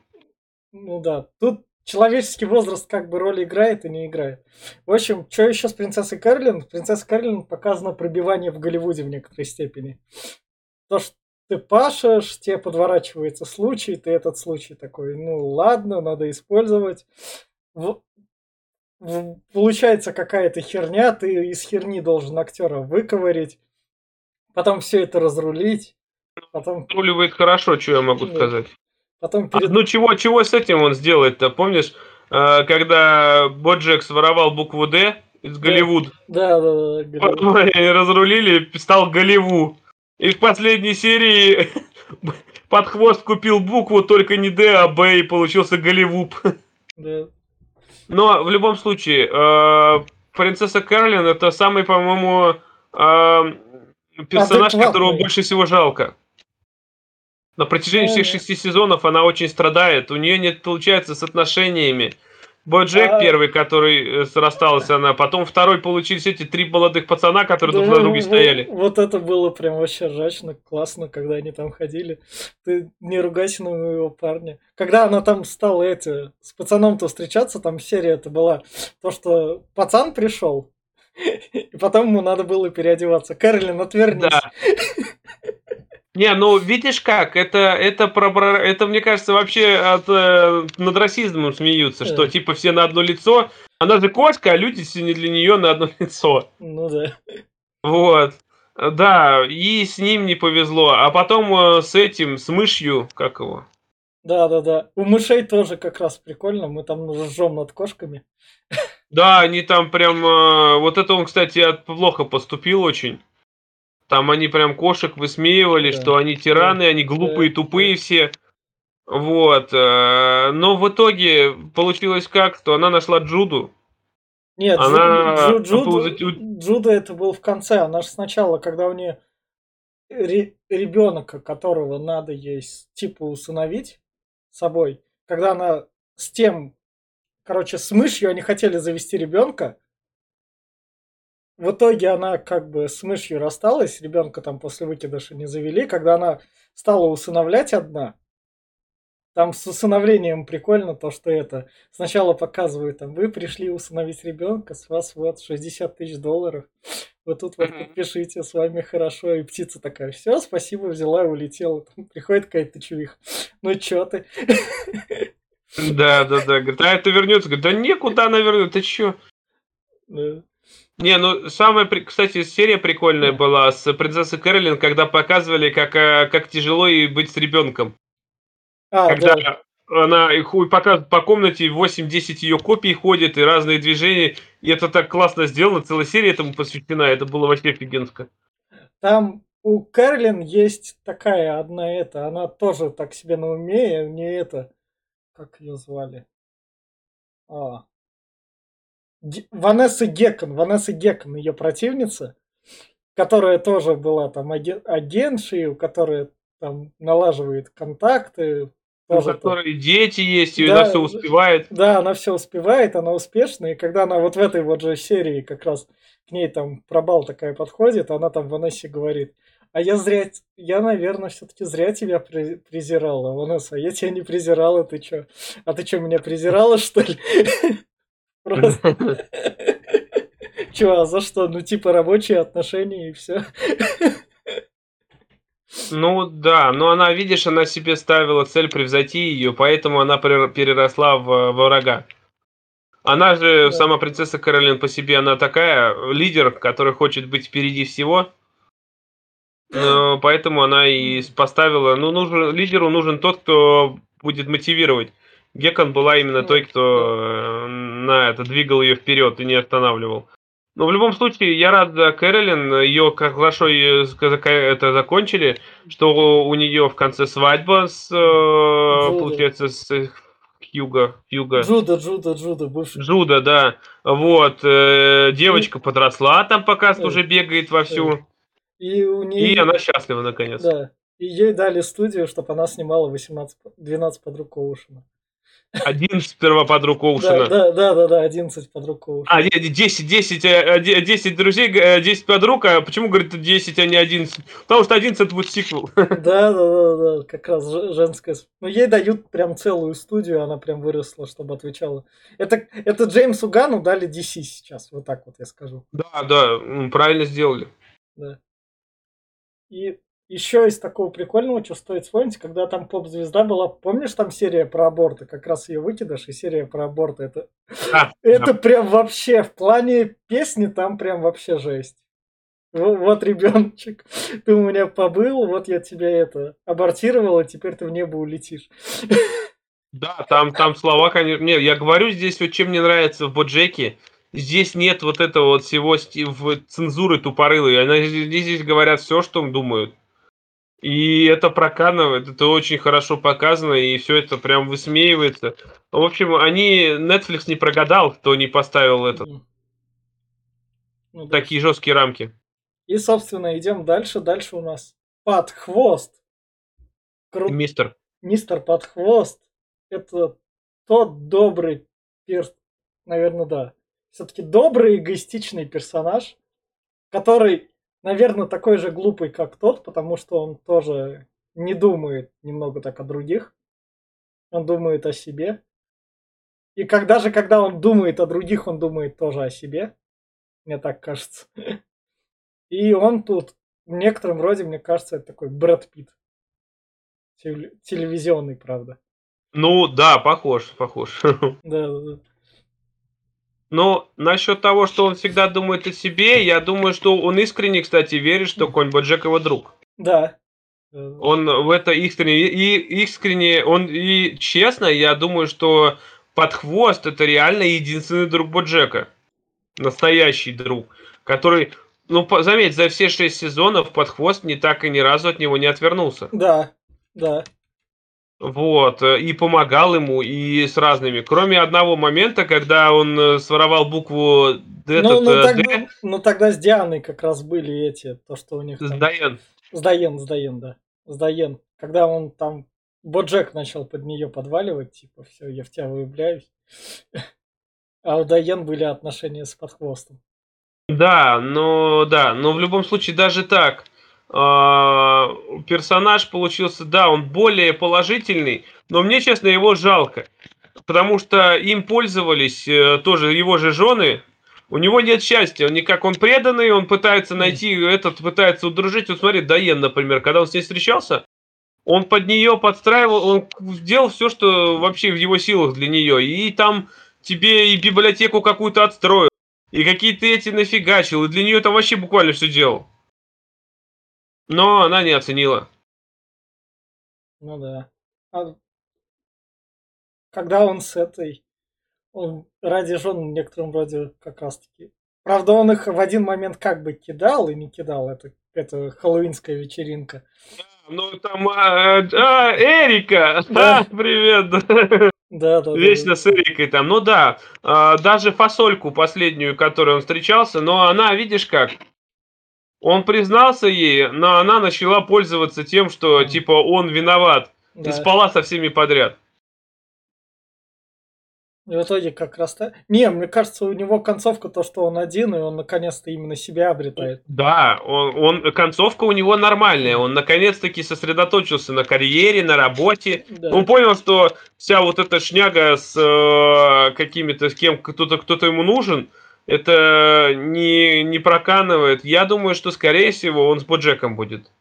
ну да. Тут человеческий возраст как бы роль играет и не играет. В общем, что еще с принцессой Кэролин? Принцесса Кэролин показано пробивание в Голливуде в некоторой степени. То, что ты пашешь, тебе подворачивается случай, ты этот случай такой, ну ладно, надо использовать. В- в- получается какая-то херня, ты из херни должен актера выковырить, потом все это разрулить, потом, Руливает хорошо, что я могу Нет. сказать. потом А, перед... ну, чего, чего с этим он сделает-то? Помнишь, э, когда Боджек своровал букву «Д» из Да. Голливуд, Да, да, да, Голливуд. потом они разрулили, стал Голливу. И в последней серии под хвост купил букву только не «Д», а «Б», и получился Голливуд. Да. Но в любом случае, э, принцесса Кэролин это самый, по-моему, э, персонаж, которого больше всего жалко. На протяжении всех шести сезонов она очень страдает. У нее нет, получается, с отношениями. Боджек А- первый, который э, с- рассталась она, потом второй получились эти три молодых пацана, которые друг Да, на друге стояли. Вот это было прям вообще ржачно, классно, когда они там ходили. Ты не ругайся на моего парня. Когда она там стала эти, с пацаном-то встречаться, там серия это была, то, что пацан пришел, и потом ему надо было переодеваться. Кэролин, отвернись. Да. Не, ну видишь как, это, это, про, это мне кажется, вообще от, э, над расизмом смеются, что Да. типа все на одно лицо. Она же кошка, а люди все не для нее на одно лицо. Ну да. Вот. Да, и с ним не повезло. А потом э, с этим, с мышью, как его? Да, да, да. У мышей тоже как раз прикольно. Мы там ржем над кошками. Да, они там прям... э, вот это он, кстати, от- плохо поступил очень. Там они прям кошек высмеивали, Да. что они тираны, они глупые, Да. тупые все. Вот. э, Но в итоге получилось как, что она нашла Джуду. Нет, Она Джу- Джу- получит- Джуда, это был в конце. Она же сначала, когда у нее ребенка, которого надо ей типа усыновить собой, когда она с тем, короче, с мышью они хотели завести ребенка, в итоге она как бы с мышью рассталась, ребенка там после выкидыша не завели, когда она стала усыновлять одна, там с усыновлением прикольно то, что это сначала показывают, там, вы пришли усыновить ребенка, с вас вот 60 тысяч долларов, вы тут вот подпишите, с вами хорошо, и птица такая, все, спасибо, взяла и улетела. Там приходит какая-то чувиха, ну чё ты? Да, да, да. Говорит, а это вернется? Говорит, да никуда она вернется. Ты чё? Да. Не, ну самая, кстати, серия прикольная была с принцессой Кэролин, когда показывали, как, э, как тяжело ей быть с ребенком. А, когда да. она их показывает по комнате 8-10 ее копий ходит и разные движения. И это так классно сделано, целая серия этому посвящена. Это было вообще офигенско. Там у Кэролин есть такая одна это, она тоже так себе на уме, не это, как ее звали? А, Ванесса Гекон, Ванесса Гекон, ее противница, которая тоже была там аген, агентшей, у которой там налаживает контакты. У которой там... дети есть, и да, она все успевает. Да, она все успевает, она успешна, и когда она вот в этой вот же серии как раз к ней там пробал такая подходит, она там Ванессе говорит, а я зря, я, наверное, все-таки зря тебя презирала, Ванесса, а я тебя не презирала, ты что? А ты что, меня презирала, что ли? Просто. Чего, а за что? Ну, типа рабочие отношения и все. Ну да, но она, видишь, она себе ставила цель превзойти ее, поэтому она переросла в, врага. Она же, да. сама принцесса Каролин по себе, она такая лидер, который хочет быть впереди всего. Но, поэтому она и поставила, ну, нужен, лидеру нужен тот, кто будет мотивировать. Гекон была именно той, кто на это двигал ее вперед и не останавливал. Но в любом случае, я рад за Кэролин, ее как хорошо это закончили, что у нее в конце свадьба с, Джуда. получается, с Хьюга, Хьюга. Джуда, Джуда, Джуда, бывший. Джуда, да. Вот, э, девочка подросла, там пока э, уже бегает вовсю. Э. И, у нее... и она счастлива, наконец. Да. И ей дали студию, чтобы она снимала 18, 12 подруг Оушена. 11 первоподруг Оушена. Да, да, да, да, 11 подруг Оушена. А, 10, 10, 10 друзей, 10 подруг, а почему, говорит, 10, а не 11? Потому что 11 это будет сиквел. Да, да, да, да, как раз женская. Ну, ей дают прям целую студию, она прям выросла, чтобы отвечала. Это, это Джеймсу Гану дали DC сейчас, вот так вот я скажу. Да, да, правильно сделали. Да. И еще из такого прикольного, что стоит вспомнить, когда там поп-звезда была, помнишь там серия про аборты, как раз ее выкидыш и серия про аборты, это, а, это да. прям вообще, в плане песни там прям вообще жесть. Вот, ребеночек, ты у меня побыл, вот я тебя это абортировала, теперь ты в небо улетишь. Да, там, там слова, конечно. Не, я говорю здесь, вот чем мне нравится в Боджеке, здесь нет вот этого вот всего в цензуры тупорылой. Они здесь, здесь говорят все, что думают. И это проканывает, это очень хорошо показано, и все это прям высмеивается. В общем, они Netflix не прогадал, кто не поставил это. Ну, Такие жесткие рамки. И, собственно, идем дальше. Дальше у нас под хвост. Кру... Мистер. Мистер под хвост. Это тот добрый перс... Наверное, да. Все-таки добрый эгоистичный персонаж, который наверное, такой же глупый, как тот, потому что он тоже не думает немного так о других. Он думает о себе. И когда же, когда он думает о других, он думает тоже о себе. Мне так кажется. И он тут в некотором роде, мне кажется, это такой Брэд Питт. Телевизионный, правда. Ну, да, похож, похож. Да, да, да. Но насчет того, что он всегда думает о себе, я думаю, что он искренне, кстати, верит, что конь Боджек его друг. Да. Он в это искренне, и искренне, он и честно, я думаю, что под хвост это реально единственный друг Боджека. Настоящий друг, который, ну, заметь, за все шесть сезонов под хвост не так и ни разу от него не отвернулся. Да, да. Вот, э, и помогал ему, и с разными. Кроме одного момента, когда он э, своровал букву Д. Ну, ну, тогда, ну, тогда с Дианой как раз были эти, то, что у них... Там... С Дайен. С Дайен, с Дайен, да. С Дайен. Когда он там... Боджек начал под нее подваливать, типа, все, я в тебя влюбляюсь. А у Дайен были отношения с подхвостом. Да, но да, но в любом случае даже так персонаж получился, да, он более положительный, но мне, честно, его жалко. Потому что им пользовались э, тоже его же жены. У него нет счастья, он никак он преданный, он пытается найти, этот пытается удружить. Вот смотри, Дайен, например, когда он с ней встречался, он под нее подстраивал, он сделал все, что вообще в его силах для нее. И там тебе и библиотеку какую-то отстроил. и какие-то эти нафигачил, и для нее это вообще буквально все делал. Но она не оценила. Ну да. А когда он с этой, он ради жен в некотором роде как раз таки. Правда, он их в один момент как бы кидал и не кидал. Это, это хэллоуинская вечеринка. Ну там, а, а, Эрика, да. а, привет. Да, да, Вечно да, с Эрикой там. Ну да, а, даже фасольку последнюю, которой он встречался, но она, видишь как, он признался ей, но она начала пользоваться тем, что типа он виноват. Да. И спала со всеми подряд. И в итоге как раз то... Не, мне кажется, у него концовка то, что он один, и он наконец-то именно себя обретает. Да, он, он концовка у него нормальная. Он наконец-таки сосредоточился на карьере, на работе. Да. Он понял, что вся вот эта шняга с э, какими-то, с кем кто-то кто-то ему нужен, это не, не проканывает. Я думаю, что, скорее всего, он с Боджеком будет.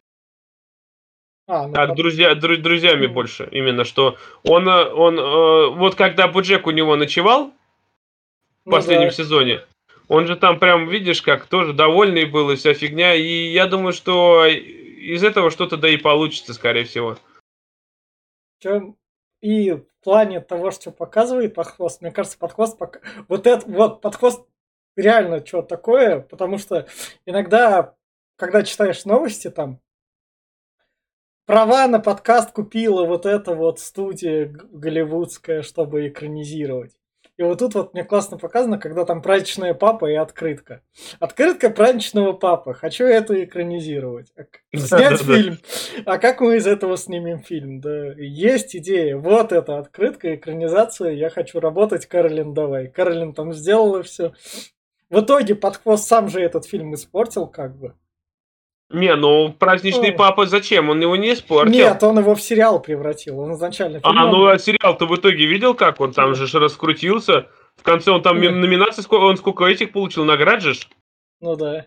А, ну, а друзья, дру, друзьями mm. больше. Именно что он, он э, вот когда Буджек у него ночевал в ну, последнем да. сезоне, он же там прям, видишь, как тоже довольный был и вся фигня. И я думаю, что из этого что-то да и получится, скорее всего. И в плане того, что показывает подхвост, мне кажется, подхвост пок... вот это вот подхвост реально что такое, потому что иногда, когда читаешь новости там, права на подкаст купила вот эта вот студия голливудская, чтобы экранизировать. И вот тут вот мне классно показано, когда там праздничная папа и открытка. Открытка праздничного папы. Хочу это экранизировать. Снять фильм. А как мы из этого снимем фильм? Да, есть идея. Вот эта открытка, экранизация. Я хочу работать, Каролин, давай. Каролин там сделала все. В итоге под хвост сам же этот фильм испортил, как бы. Не, ну праздничный папа зачем? Он его не испортил. Нет, он его в сериал превратил. Он изначально фильм. А, ну а сериал-то в итоге видел, как он там же раскрутился. В конце он там номинации, он сколько этих получил наград же? Ну да.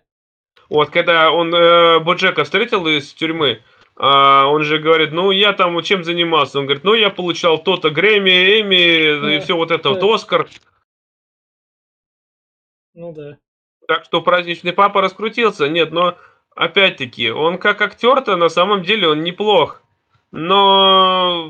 Вот, когда он э, Боджека встретил из тюрьмы, э, он же говорит, ну я там чем занимался? Он говорит, ну я получал то-то Грэмми, Эми, и все вот это, вот Оскар. Ну да. Так что праздничный папа раскрутился. Нет, но опять-таки, он как актер-то на самом деле он неплох. Но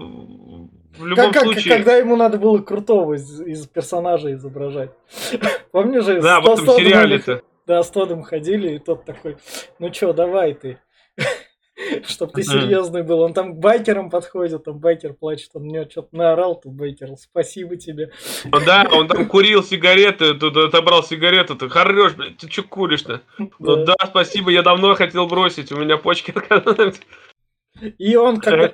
в любом как, случае... Когда ему надо было крутого из, из персонажа изображать. Помнишь же? Да, в этом сериале-то. Да, с Тодом ходили, и тот такой, ну чё, давай ты. Чтоб ты серьезный был. Он там к байкерам подходит, там байкер плачет, он мне что-то наорал, тут байкер, спасибо тебе. Ну да, он там курил сигареты, тут отобрал сигарету, ты хорош, блядь, ты что куришь-то? Ну да. спасибо, я давно хотел бросить, у меня почки И он когда,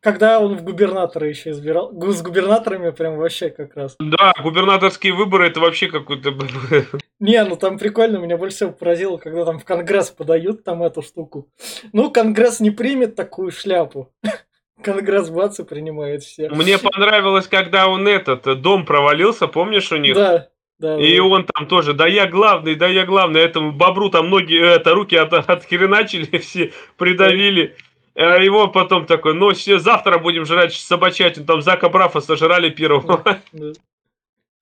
когда он в губернатора еще избирал. С губернаторами прям вообще как раз. Да, губернаторские выборы это вообще какой-то... Не, ну там прикольно, меня больше всего поразило, когда там в Конгресс подают там эту штуку. Ну, Конгресс не примет такую шляпу. Конгресс бац и принимает все. Мне понравилось, когда он этот э, дом провалился, помнишь у них? Да. Да, и да. он там тоже, да я главный, да я главный, этому бобру там ноги, это руки от, отхреначили, все придавили. А его потом такой, ну, все, завтра будем жрать собачатину, там Зака Брафа сожрали первого.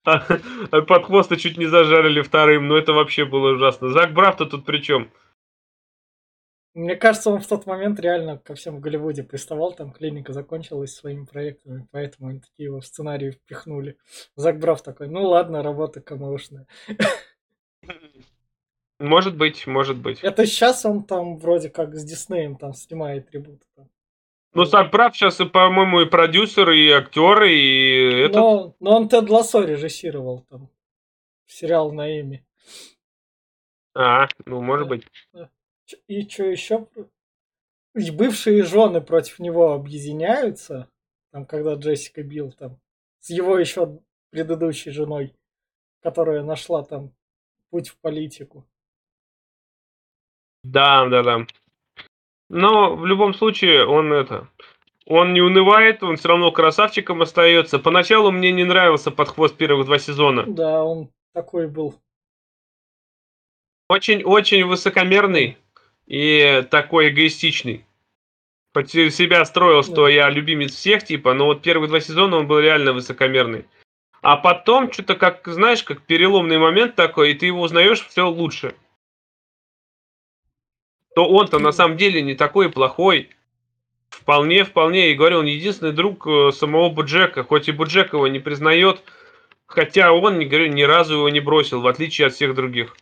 А под хвоста чуть не зажарили вторым, но это вообще было ужасно. Зак Браф-то тут при чем? Мне кажется, он в тот момент реально ко всем в Голливуде приставал, там клиника закончилась своими проектами, поэтому они такие его в сценарий впихнули. Зак Браф такой, ну ладно, работа камошная. Может быть, может быть. Это сейчас он там вроде как с Диснеем там снимает трибуты. Ну, сам прав, сейчас, по-моему, и продюсер, и актер, и этот... Но, но он Тед Лассо режиссировал там сериал на Эми. А, ну, может быть. И что еще? И бывшие жены против него объединяются, там, когда Джессика Билл там, с его еще предыдущей женой, которая нашла там путь в политику. Да, да, да. Но в любом случае он это... Он не унывает, он все равно красавчиком остается. Поначалу мне не нравился под хвост первых два сезона. Да, он такой был. Очень-очень высокомерный и такой эгоистичный. Под себя строил, что да. я любимец всех, типа, но вот первые два сезона он был реально высокомерный. а потом что-то как, знаешь, как переломный момент такой, и ты его узнаешь все лучше. То он-то на самом деле не такой плохой. Вполне, вполне, и говорю, он единственный друг э, самого Буджека, хоть и Буджек его не признает, хотя он, не говорю, ни разу его не бросил, в отличие от всех других.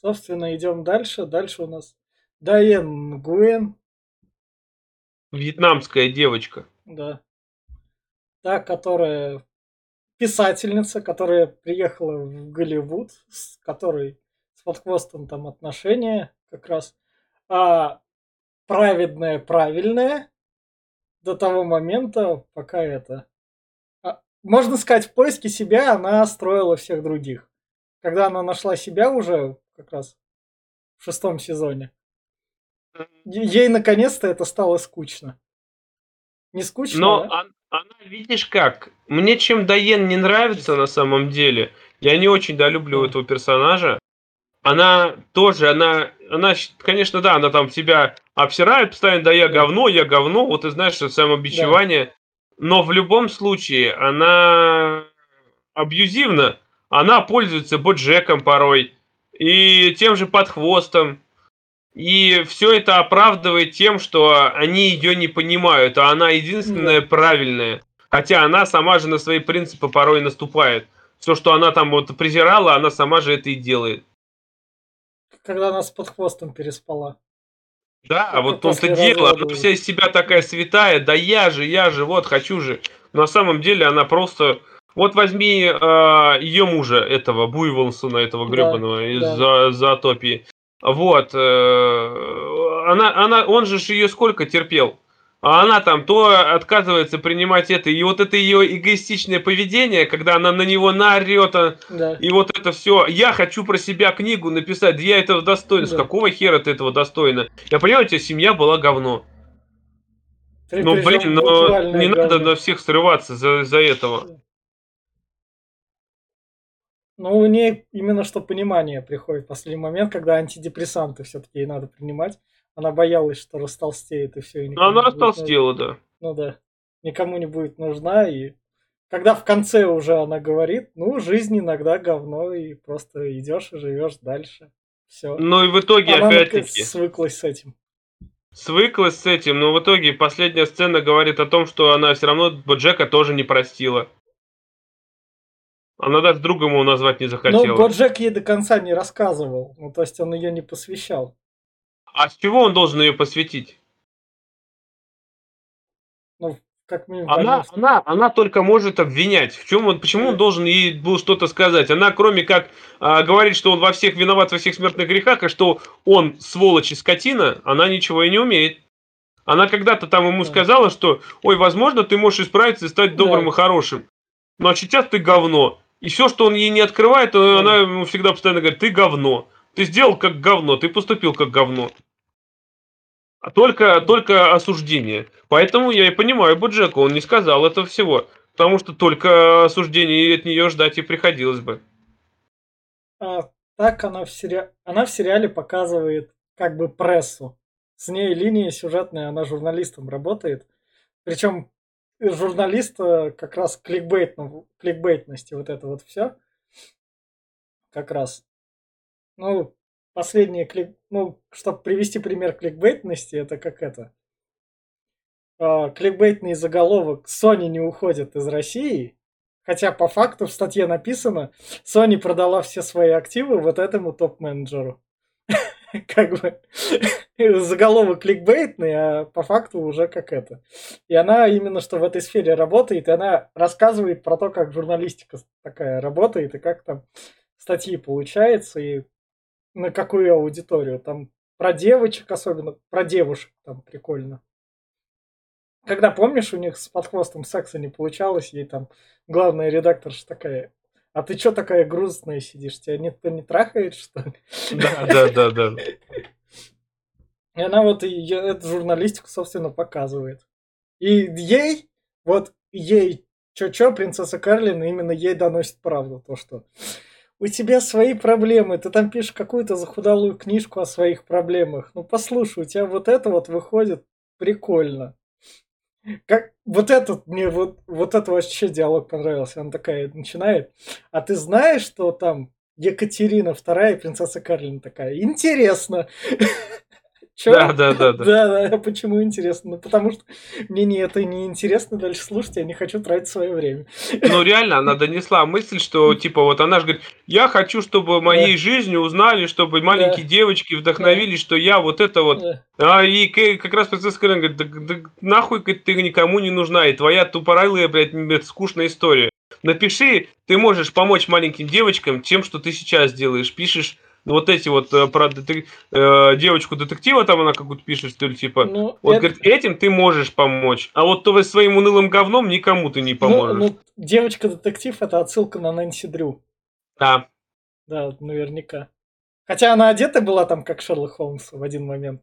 Собственно, идем дальше. Дальше у нас Дайен Гуэн. Вьетнамская девочка. Да. Та, которая писательница, которая приехала в Голливуд, с которой с подхвостом там отношения как раз. А праведная, правильная до того момента, пока это... А, можно сказать, в поиске себя она строила всех других. Когда она нашла себя уже как раз в шестом сезоне, ей наконец-то это стало скучно. Не скучно, Но да? она, она, видишь как, мне чем Дайен не нравится на самом деле, я не очень да люблю этого персонажа, она тоже, она, она, конечно, да, она там себя обсирает постоянно, да я говно, я говно, вот ты знаешь, самобичевание, да. но в любом случае она абьюзивна, она пользуется боджеком порой, и тем же подхвостом, и все это оправдывает тем, что они ее не понимают, а она единственная да. правильная. Хотя она сама же на свои принципы порой наступает. Все, что она там вот презирала, она сама же это и делает. Когда она с подхвостом переспала. Да, Только вот он-то дело, она вся из себя такая святая, да я же, я же, вот, хочу же. Но на самом деле она просто... Вот возьми э, ее мужа, этого Буйволсона, этого гребаного да, из да. Зоотопии. Вот. Э, она, она, он же ее сколько терпел? А она там то отказывается принимать это. И вот это ее эгоистичное поведение, когда она на него наорет, а, да. и вот это все. Я хочу про себя книгу написать, я этого достойна. Да. С какого хера ты этого достойна? Я понимаю, у тебя семья была говно. Ты ну, блин, но не говно. надо на всех срываться за, за этого. Ну, у нее именно что понимание приходит в последний момент, когда антидепрессанты все-таки ей надо принимать. Она боялась, что растолстеет и все. И ну, она растолстела, да. Ну да. Никому не будет нужна. И когда в конце уже она говорит, ну, жизнь иногда говно, и просто идешь и живешь дальше. Все. Ну и в итоге она опять-таки... свыклась с этим. Свыклась с этим, но в итоге последняя сцена говорит о том, что она все равно Боджека тоже не простила. Она даже другом его назвать не захотела. Ну, Боджек ей до конца не рассказывал. Ну, то есть он ее не посвящал. А с чего он должен ее посвятить? Ну, как минимум. Она, она, она только может обвинять. В чем он, почему он должен ей был что-то сказать? Она, кроме как а, говорит, что он во всех виноват во всех смертных грехах, и что он сволочь и скотина, она ничего и не умеет. Она когда-то там ему да. сказала, что, ой, возможно, ты можешь исправиться и стать добрым да. и хорошим. Но сейчас ты говно. И все, что он ей не открывает, да. она ему всегда постоянно говорит, ты говно. Ты сделал как говно, ты поступил как говно. А только, только осуждение. Поэтому я и понимаю Буджека, он не сказал этого всего. Потому что только осуждение от нее ждать и приходилось бы. А, так она в, сери... она в сериале показывает как бы прессу. С ней линия сюжетная, она журналистом работает. Причем журналиста как раз кликбейтно, кликбейтности вот это вот все. Как раз. Ну, последние клик... Ну, чтобы привести пример кликбейтности, это как это. А, кликбейтный заголовок «Sony не уходит из России», хотя по факту в статье написано «Sony продала все свои активы вот этому топ-менеджеру». как бы заголовок кликбейтный, а по факту уже как это. И она именно что в этой сфере работает, и она рассказывает про то, как журналистика такая работает, и как там статьи получается, и на какую аудиторию. Там про девочек особенно, про девушек там прикольно. Когда, помнишь, у них с подхвостом секса не получалось, ей там главная редакторша такая, а ты что такая грустная сидишь? Тебя никто не трахает, что ли? Да, да, да, да. И она вот и эту журналистику, собственно, показывает. И ей, вот ей, чё-чё, принцесса Карлин именно ей доносит правду. То, что у тебя свои проблемы, ты там пишешь какую-то захудалую книжку о своих проблемах. Ну, послушай, у тебя вот это вот выходит прикольно. Как, вот этот, мне вот, вот это вообще диалог понравился. Она такая начинает. А ты знаешь, что там Екатерина II, принцесса Карлин такая? Интересно. Чё? Да, да, да, да. Да, да, почему интересно? Ну, потому что мне не это не интересно дальше слушать, я не хочу тратить свое время. Ну, реально, она донесла мысль, что, типа, вот она же говорит, я хочу, чтобы моей да. жизнью узнали, чтобы маленькие да. девочки вдохновились, да. что я вот это вот. Да. А, и как раз принцесса Кэлен говорит, да, да нахуй ты никому не нужна, и твоя тупорылая, блядь, скучная история. Напиши, ты можешь помочь маленьким девочкам тем, что ты сейчас делаешь. Пишешь вот эти вот э, про детек... э, девочку детектива там она какую-то пишет, что ли, типа, ну, вот, это... говорит, этим ты можешь помочь, а вот то своим унылым говном никому ты не ну, поможешь. Ну, ну девочка-детектив это отсылка на Нэнси Дрю. Да. Да, наверняка. Хотя она одета была там как Шерлок Холмс в один момент.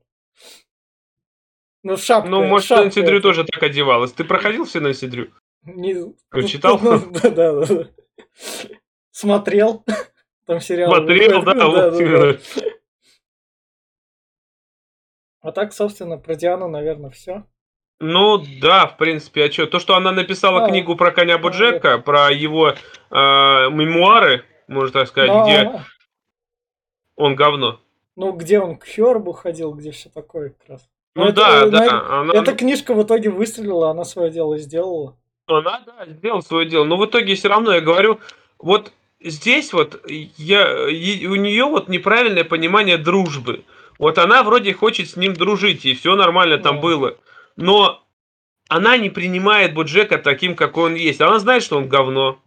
Ну, шапка. Ну, может, шапка Нэнси Дрю это... тоже так одевалась. Ты проходил все Нэнси Дрю? Не... Читал? Да, да, да. Смотрел. Там сериал. Смотрел, да, да, да, да. А так, собственно, про Диану, наверное, все. Ну да, в принципе, а что? То, что она написала а, книгу про коня Боджека, а, про его э, мемуары, можно так сказать, Но... где а. он говно. Ну, где он к Хербу ходил, где все такое как раз. Ну Но да, это, да. Она... Эта книжка в итоге выстрелила, она свое дело сделала. Она, да, сделала свое дело. Но в итоге все равно я говорю, вот здесь вот я, у нее вот неправильное понимание дружбы. Вот она вроде хочет с ним дружить, и все нормально там было. Но она не принимает Боджека таким, какой он есть. Она знает, что он говно.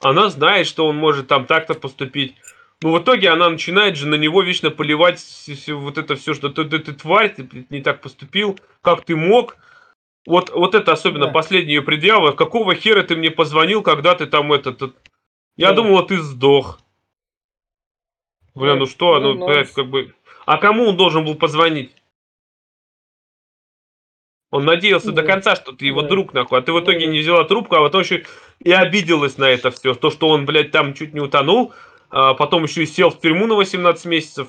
Она знает, что он может там так-то поступить. Но в итоге она начинает же на него вечно поливать вот это все, что ты, ты, ты тварь, ты не так поступил, как ты мог. Вот, вот это особенно да. последняя ее предъява. Какого хера ты мне позвонил, когда ты там этот я да. думал, ты сдох. Бля, ну что, ну, ну блядь, как бы... А кому он должен был позвонить? Он надеялся да. до конца, что ты его да. друг, нахуй, а ты в итоге да. не взяла трубку, а потом еще и обиделась на это все. То, что он, блядь, там чуть не утонул, а потом еще и сел в тюрьму на 18 месяцев.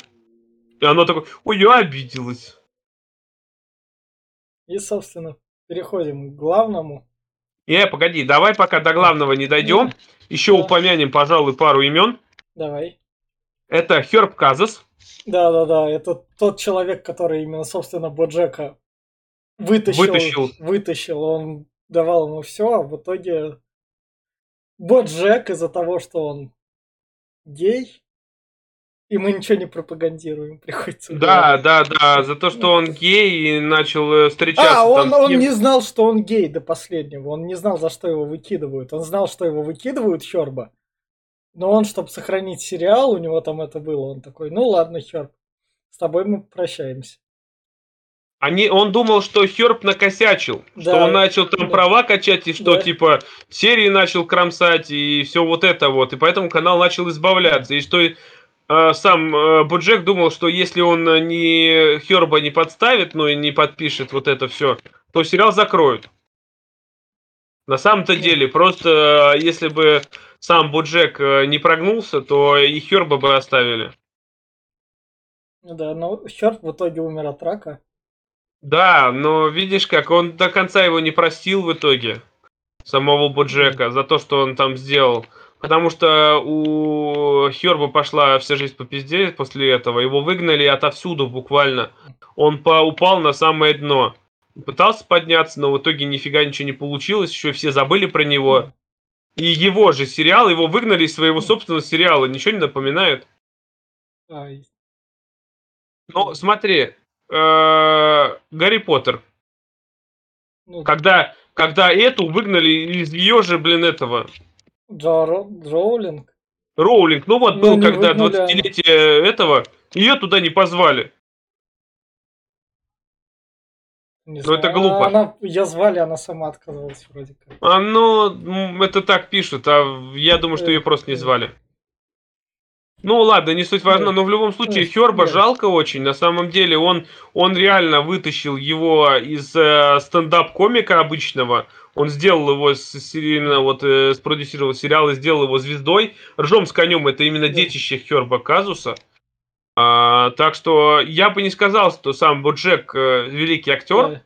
И оно такое, ой, я обиделась. И, собственно, переходим к главному. Не, погоди, давай пока до главного не дойдем. Еще да. упомянем, пожалуй, пару имен. Давай. Это Херб Казас. Да-да-да, это тот человек, который именно, собственно, Боджека вытащил. Вытащил. Вытащил. Он давал ему все, а в итоге Боджек из-за того, что он гей, и мы ничего не пропагандируем, приходится. Да, да, да, за то, что он гей и начал э, встречаться. А, он, он не знал, что он гей до последнего. Он не знал, за что его выкидывают. Он знал, что его выкидывают Херба. Но он, чтобы сохранить сериал, у него там это было, он такой, ну ладно, Херб, с тобой мы прощаемся. Они, он думал, что Херб накосячил, да, что он начал там да. права качать, и что да. типа серии начал кромсать, и все вот это вот, и поэтому канал начал избавляться, и что сам э, Буджек думал, что если он э, не Херба не подставит, ну и не подпишет вот это все, то сериал закроют. На самом-то деле, просто э, если бы сам Буджек не прогнулся, то и Херба бы оставили. Ну да, но Херб в итоге умер от рака. Да, но видишь как, он до конца его не простил в итоге, самого Буджека, за то, что он там сделал. Потому что у Херба пошла вся жизнь по пизде после этого. Его выгнали отовсюду буквально. Он по упал на самое дно. Пытался подняться, но в итоге нифига ничего не получилось. Еще все забыли про него. И его же сериал, его выгнали из своего собственного сериала. Ничего не напоминает. Ну, смотри. Э, Гарри Поттер. Ну, когда, когда эту выгнали из ее же, блин, этого Джо Роулинг? Роулинг, ну вот ну, был, когда 20-летие этого, ее туда не позвали. Не ну это глупо. Она, ее звали, она сама отказалась вроде как. А ну, это так пишут, а я думаю, что ее просто не звали. Ну ладно, не суть важно, но в любом случае Херба жалко очень. На самом деле он, он реально вытащил его из э, стендап-комика обычного. Он сделал его серийно, вот э, спродюсировал сериал и сделал его звездой. Ржом с конем это именно детище Херба Казуса. А, так что я бы не сказал, что сам Боджек э, великий актер,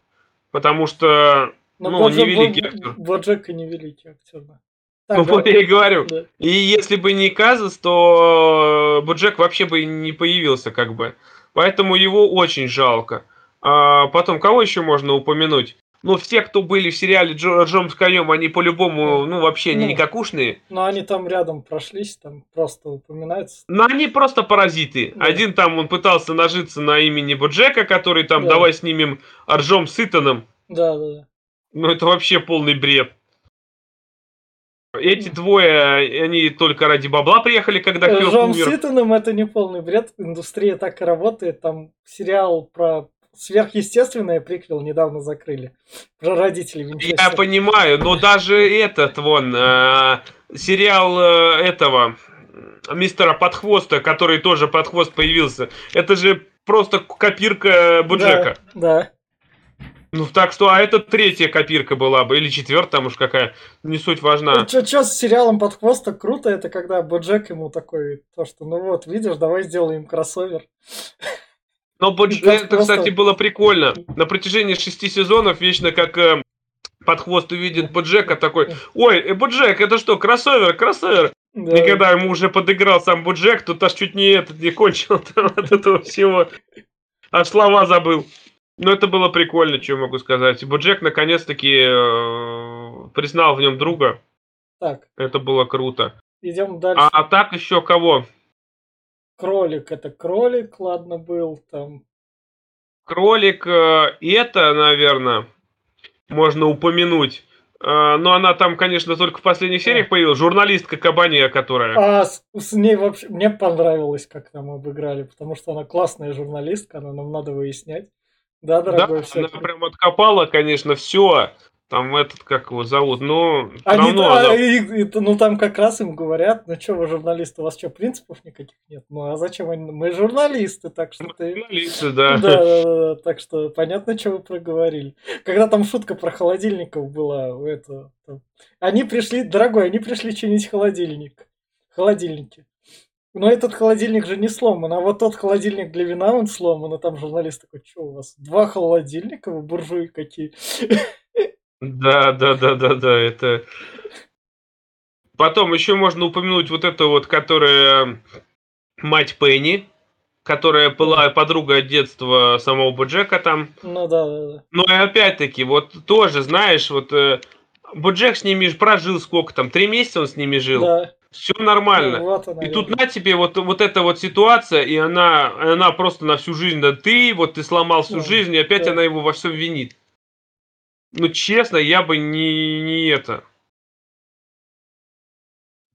потому что Но Ну, он не великий актер. Боджек и не великий актер, да. Ну, Так, вот да. я и говорю. Да. И если бы не Казус, то Боджек вообще бы не появился, как бы. Поэтому его очень жалко. А потом, кого еще можно упомянуть? Ну, все, кто были в сериале Джо, Джом с конем, они по-любому, ну, вообще не Ну. никакушные. Но они там рядом прошлись, там просто упоминается. Но они просто паразиты. Да. Один там, он пытался нажиться на имени Боджека, который там, Да. давай снимем Арджом с Итаном. Да, да, да. Ну, это вообще полный бред. Эти двое, они только ради бабла приехали, когда Хёк Джон умер. Ситоном это не полный бред. Индустрия так и работает. Там сериал про сверхъестественное приквел недавно закрыли. Про родителей Я Винчестера. понимаю, но даже этот вон э, сериал э, этого мистера Подхвоста, который тоже Подхвост появился, это же просто копирка Буджека. Да, да. Ну так что, а это третья копирка была бы, или четвертая, уж какая, не суть важна. Что с сериалом под хвоста круто, это когда Боджек ему такой, то что, ну вот, видишь, давай сделаем кроссовер. Но Бодж- Да, это, просто- кстати, было прикольно. На протяжении шести сезонов вечно как э, Подхвост увидит Боджека такой, ой, э, Боджек, это что, кроссовер, кроссовер? Да. И когда ему уже подыграл сам Буджек, тут аж чуть не этот не кончил там от этого всего. Аж слова забыл. Но это было прикольно, что могу сказать. Буджек наконец-таки э, признал в нем друга. Так, Это было круто. идем дальше. А, а так еще кого? Кролик, это кролик, ладно, был там. Кролик, э, и это, наверное, можно упомянуть. Э, но она там, конечно, только в последних сериях появилась. Журналистка Кабания, которая... А с, с ней вообще, мне понравилось, как там обыграли, потому что она классная журналистка, она нам надо выяснять. Да, Да, дорогой, всё она прям откопала, конечно, все. Там этот, как его зовут, но все Они, равно а, она- и- и- ну там как раз им говорят, ну что вы журналисты, у вас что, принципов никаких нет? Ну а зачем они? Мы журналисты, так что ты... журналисты, Да, да. да, да, да, так что понятно, что вы проговорили. Когда там шутка про холодильников была, у этого, там, они пришли, дорогой, они пришли чинить холодильник, холодильники. Но этот холодильник же не сломан, а вот тот холодильник для вина он сломан, и там журналист такой, что у вас, два холодильника, вы буржуи какие? Да, да, да, да, да, это... Потом еще можно упомянуть вот эту вот, которая мать Пенни, которая была подруга детства самого Боджека там. Ну да, да, да. Но и опять-таки, вот тоже, знаешь, вот э, Боджек с ними прожил сколько там, три месяца он с ними жил. Да, Все нормально. ну, вот она, И тут на тебе вот, вот эта вот ситуация, и она, она просто на всю жизнь, да ты, вот ты сломал всю Да, жизнь, и опять да. она его во всем винит. Ну, честно, я бы не, не это.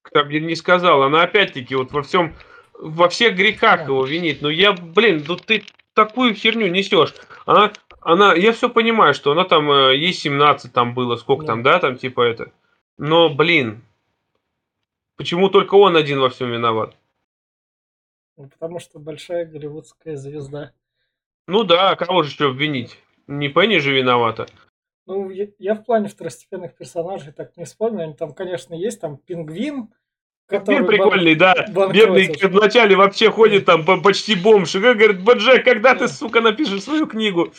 Как бы не сказал. Она опять-таки вот во всем, во всех грехах Да. его винит. Ну я, блин, ну ты такую херню несешь. Она, она, я все понимаю, что она там, э, ей 17 там было, сколько Да. там, да, там типа это. Но, блин, почему только он один во всем виноват? Ну, Потому что большая голливудская звезда. Ну да, а кого же еще обвинить? Не Пенни же виновата. Ну, я, я в плане второстепенных персонажей так не вспомню. Они там, конечно, есть. Там пингвин, бан- прикольный, да. Бедный вначале вообще ходит там по- почти бомж. И говорит, Боджек, когда Да. ты, сука, напишешь свою книгу?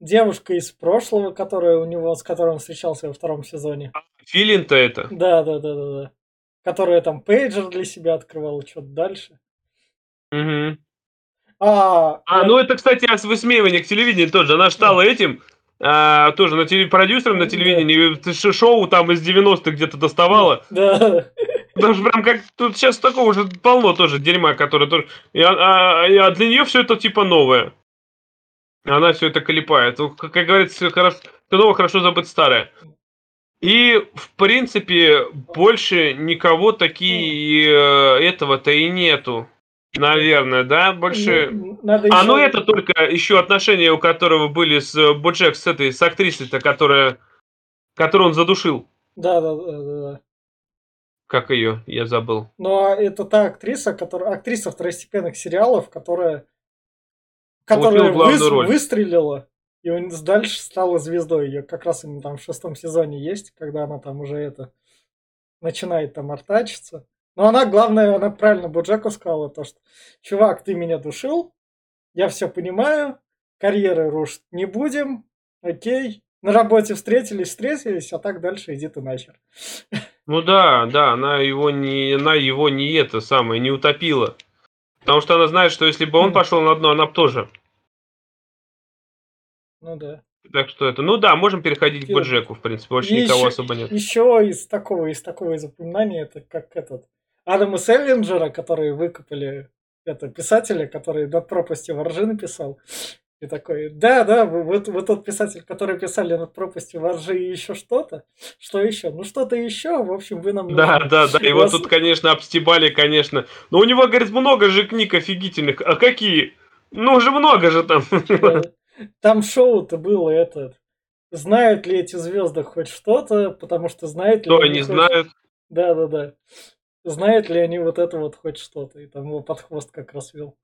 Девушка из прошлого, которая у него, с которой он встречался во втором сезоне. Филин-то это. Да, да, да, да, да. Которая там пейджер для себя открывала, что-то дальше. Мгм. А, А, ну это, кстати, о высмеивании к телевидению тоже. Она стала этим, а, тоже на теле- продюсером на Да. телевидении. ш- Шоу там из 90-х где-то доставала. Да, Потому что прям как тут сейчас такого уже полно тоже дерьма, которое тоже. И, а, а- а для нее все это типа новое. Она все это колепает. Ну, Как, говорится, хорошо, все новое хорошо забыть старое. И, в принципе, больше никого такие э, этого-то и нету. Наверное, да? Больше. Ну, Надо А, еще- ну это только еще отношения, у которого были с э, Боджек, с этой, с актрисой-то, которая, которую он задушил. Да, да, да, да. Как ее? Я забыл. Но это та актриса, которая актриса второстепенных сериалов, которая которая выс- роль. выстрелила и он дальше стала звездой. Ее как раз именно там в шестом сезоне есть, когда она там уже это начинает там артачиться. Но она, главное, она правильно Боджеку сказала, то что, чувак, ты меня душил, я все понимаю, карьеры рушить не будем, окей, На работе встретились, встретились, а так дальше иди ты нахер. Ну да, да, она его не, она его не это самое, не утопила. Потому что она знает, что если бы он Мгм. пошел на дно, она бы тоже. Ну да. Так что это, ну да, можем переходить к Боджеку, в принципе, больше и никого еще- особо нет. Еще из такого, из такого запоминания, это как этот Адама Селлинджера, которые выкопали это писателя, который над пропастью воржи написал. И такой, да, да, вы, вы- вы тот писатель, который писали над пропастью воржи и еще что-то. Что еще? Ну что-то еще, в общем, вы нам Да, нужны. да, да, его Вас- тут, конечно, обстебали, конечно. Но у него, говорит, много же книг офигительных. А какие? Ну, уже много же там. Да. Там шоу-то было это. Знают ли эти звезды хоть что-то, потому что знают ли Что они хоть- знают? Да, да, да. Знают ли они вот это вот хоть что-то? И там его под хвост как раз вел.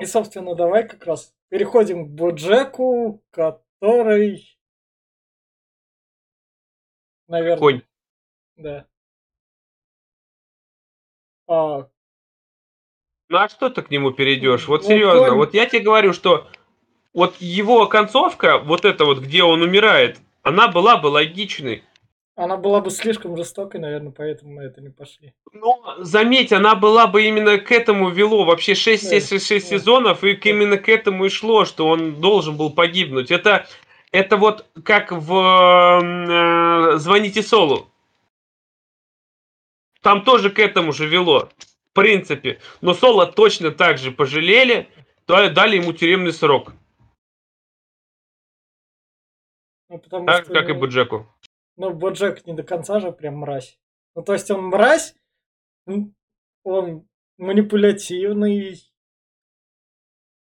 И, собственно, давай как раз переходим к Боджеку, который... Наверное, Конь. да. А, Ну а что ты к нему перейдешь? Вот Ну, серьезно, конь- вот я тебе говорю, что вот его концовка, вот это вот, где он умирает, она была бы логичной. Она была бы слишком жестокой, наверное, поэтому на это не пошли. Но, заметь, она была бы именно к этому вело. Вообще 6, Да, 6, 6 да. сезонов, и именно к этому и шло, что он должен был погибнуть. Это, это вот как в э, «Звоните Солу». Там тоже к этому же вело, в принципе. Но Соло точно так же пожалели, дали ему тюремный срок. Ну, Так что, как и Боджеку. Ну, Боджек не до конца же прям мразь. Ну, то есть он мразь, он манипулятивный.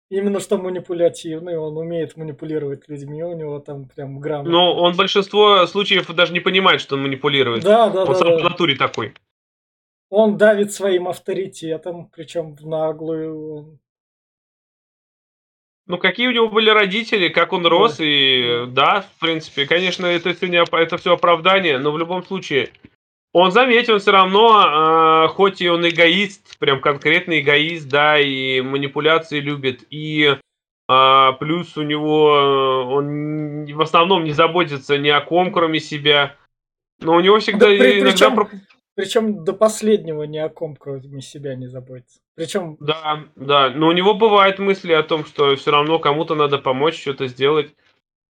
Именно что манипулятивный, он умеет манипулировать людьми, у него там прям грамотно. Но он большинство случаев даже не понимает, что он манипулирует. Да, да, он да, сам да. по натуре такой. Он давит своим авторитетом, причем в наглую. Ну, какие у него были родители, как он Да, рос, и да, в принципе, конечно, это все, не, это все оправдание, но в любом случае, он, заметь, он все равно, а, хоть и он эгоист, прям конкретный эгоист, да, и манипуляции любит, и а, плюс у него, э, он в основном не заботится ни о ком, кроме себя, но у него всегда Да при- иногда... причем- Причем до последнего ни о ком, кроме себя, не заботится. Причем, Да, да, но у него бывают мысли о том, что все равно кому-то надо помочь, что-то сделать.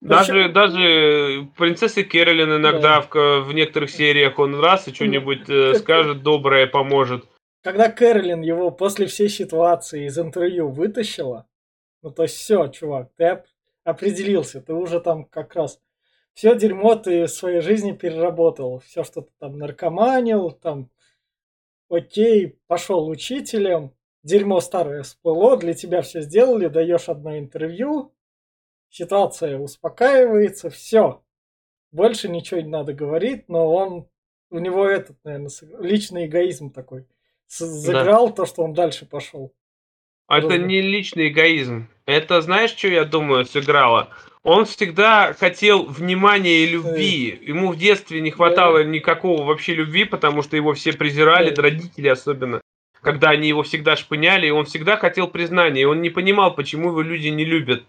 Даже, Причем- даже принцессы Кэролин иногда Да. в, в некоторых сериях он раз и что-нибудь э, скажет доброе, поможет. когда Кэролин его после всей ситуации из интервью вытащила, ну то есть все, чувак, ты оп- определился, ты уже там как раз все дерьмо ты в своей жизни переработал, все, что ты там наркоманил, там, окей, пошел учителем, дерьмо старое всплыло, для тебя все сделали, даешь одно интервью, ситуация успокаивается, все, больше ничего не надо говорить, но он, у него этот, наверное, личный эгоизм такой сыграл то, что он дальше пошел. А Это Друга. не личный эгоизм. Это, знаешь, что я думаю, сыграло? Он всегда хотел внимания и любви. Ему в детстве не хватало никакого вообще любви, потому что его все презирали, родители особенно. Когда они его всегда шпыняли, и он всегда хотел признания, и он не понимал, почему его люди не любят.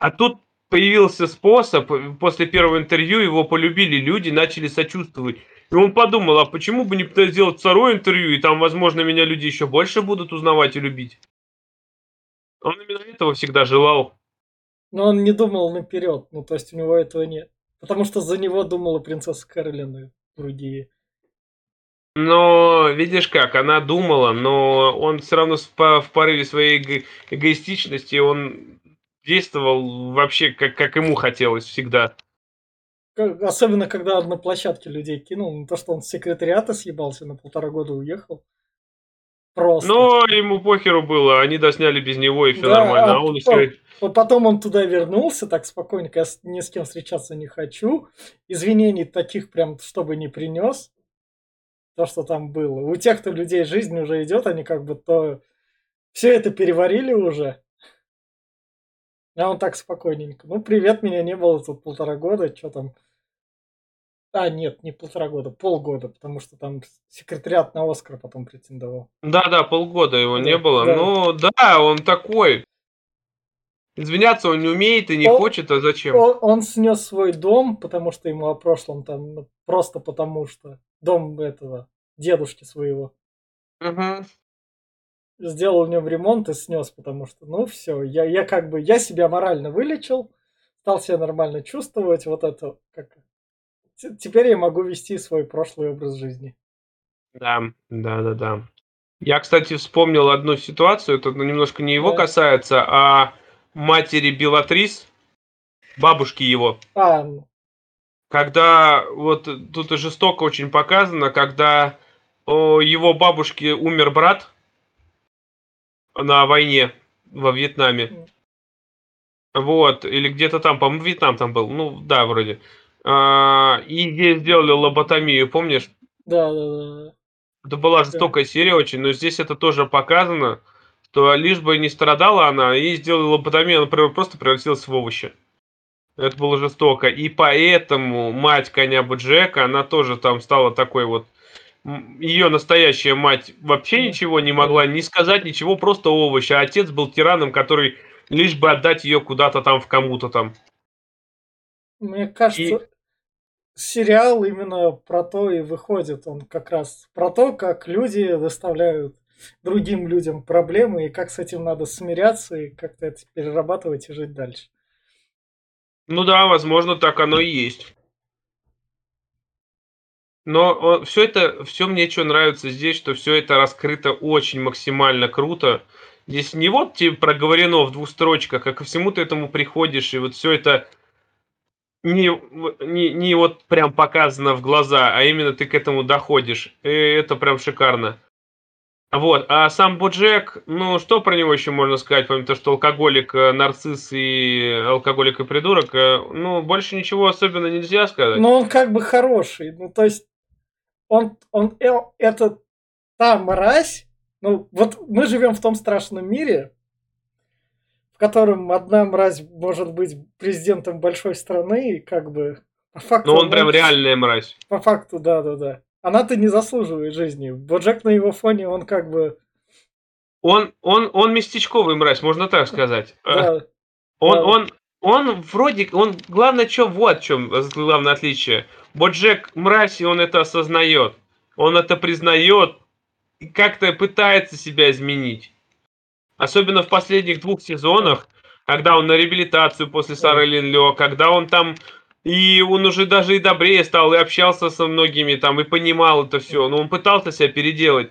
А тут появился способ, после первого интервью его полюбили люди, начали сочувствовать. И он подумал, а почему бы не сделать второе интервью, и там, возможно, меня люди еще больше будут узнавать и любить. Он именно этого всегда желал. Но он не думал наперед, ну то есть у него этого нет. Потому что за него думала принцесса Кэролин и другие. Но видишь как, она думала, но он все равно в по- в порыве своей эго- эгоистичности, он действовал вообще как, как ему хотелось всегда. Особенно, когда на площадке людей кинул, ну то, что он с секретариата съебался, на полтора года уехал. Просто. Но ему похеру было, они досняли без него, и все Да, нормально. а А он еще... А Потом он туда вернулся, так спокойненько, я ни с кем встречаться не хочу. Извинений таких прям, чтобы не принес. То, что там было. У тех, кто людей жизнь уже идет, они как бы то... Все это переварили уже. А он так спокойненько. Ну, привет, меня не было тут полтора года, что там... А, нет, не полтора года, полгода, потому что там секретариат на Оскар потом претендовал. Да-да, полгода его Да, не было. да. Ну да, он такой. Извиняться он не умеет и не Он- хочет, а зачем? Он, он снес свой дом, потому что ему о прошлом там, ну, просто потому что дом этого дедушки своего. Мгм. Сделал в нем ремонт и снес, потому что, ну все, я, я как бы, я себя морально вылечил, стал себя нормально чувствовать, вот это, как... Теперь я могу вести свой прошлый образ жизни. Да, да, да, да. Я, кстати, вспомнил одну ситуацию, это ну, немножко не его Да. касается, а матери Белатрис, бабушки его. А, Когда вот тут и жестоко очень показано, когда у его бабушки умер брат на войне во Вьетнаме. Вот, или где-то там, по-моему, Вьетнам там был. Ну, да, вроде. А, и ей сделали лоботомию, помнишь? да, да, да. Это была жестокая серия очень, но здесь это тоже показано, что лишь бы не страдала она, ей сделали лоботомию, она прям просто превратилась в овощи. Это было жестоко. И поэтому мать коня Джека, она тоже там стала такой вот... Ее настоящая мать вообще ничего не могла не сказать, ничего, просто овощи. А отец был тираном, который лишь бы отдать ее куда-то там в кому-то там. Мне кажется, сериал именно про то и выходит. Он как раз про то, как люди доставляют другим людям проблемы и как с этим надо смиряться и как-то это перерабатывать и жить дальше. Ну да, возможно, так оно и есть. Но все это, все мне что нравится здесь, что все это раскрыто очень максимально круто. Здесь не вот тебе проговорено в двух строчках, а ко всему ты этому приходишь, и вот все это не, не, не вот прям показано в глаза, а именно ты к этому доходишь. И это прям шикарно. Вот, а сам Боджек, ну, что про него еще можно сказать, помимо того, что алкоголик, э, нарцисс и алкоголик и придурок, э, ну, больше ничего особенно нельзя сказать. Но он как бы хороший. Ну, то есть, он, он э, это та мразь. Ну, вот мы живем в том страшном мире, в котором одна мразь может быть президентом большой страны, и как бы по факту... Ну, он прям реальная мразь. По факту, да-да-да. Она-то не заслуживает жизни. Боджек на его фоне, он как бы... Он, он, он местечковый мразь, можно так сказать. Да, Он, да. он, он вроде, он, главное, что, вот в чем главное отличие. Боджек мразь, и он это осознает. Он это признает и как-то пытается себя изменить. Особенно в последних двух сезонах, когда он на реабилитацию после Сары Лин Лё, когда он там и он уже даже и добрее стал, и общался со многими там, и понимал это все. Но он пытался себя переделать.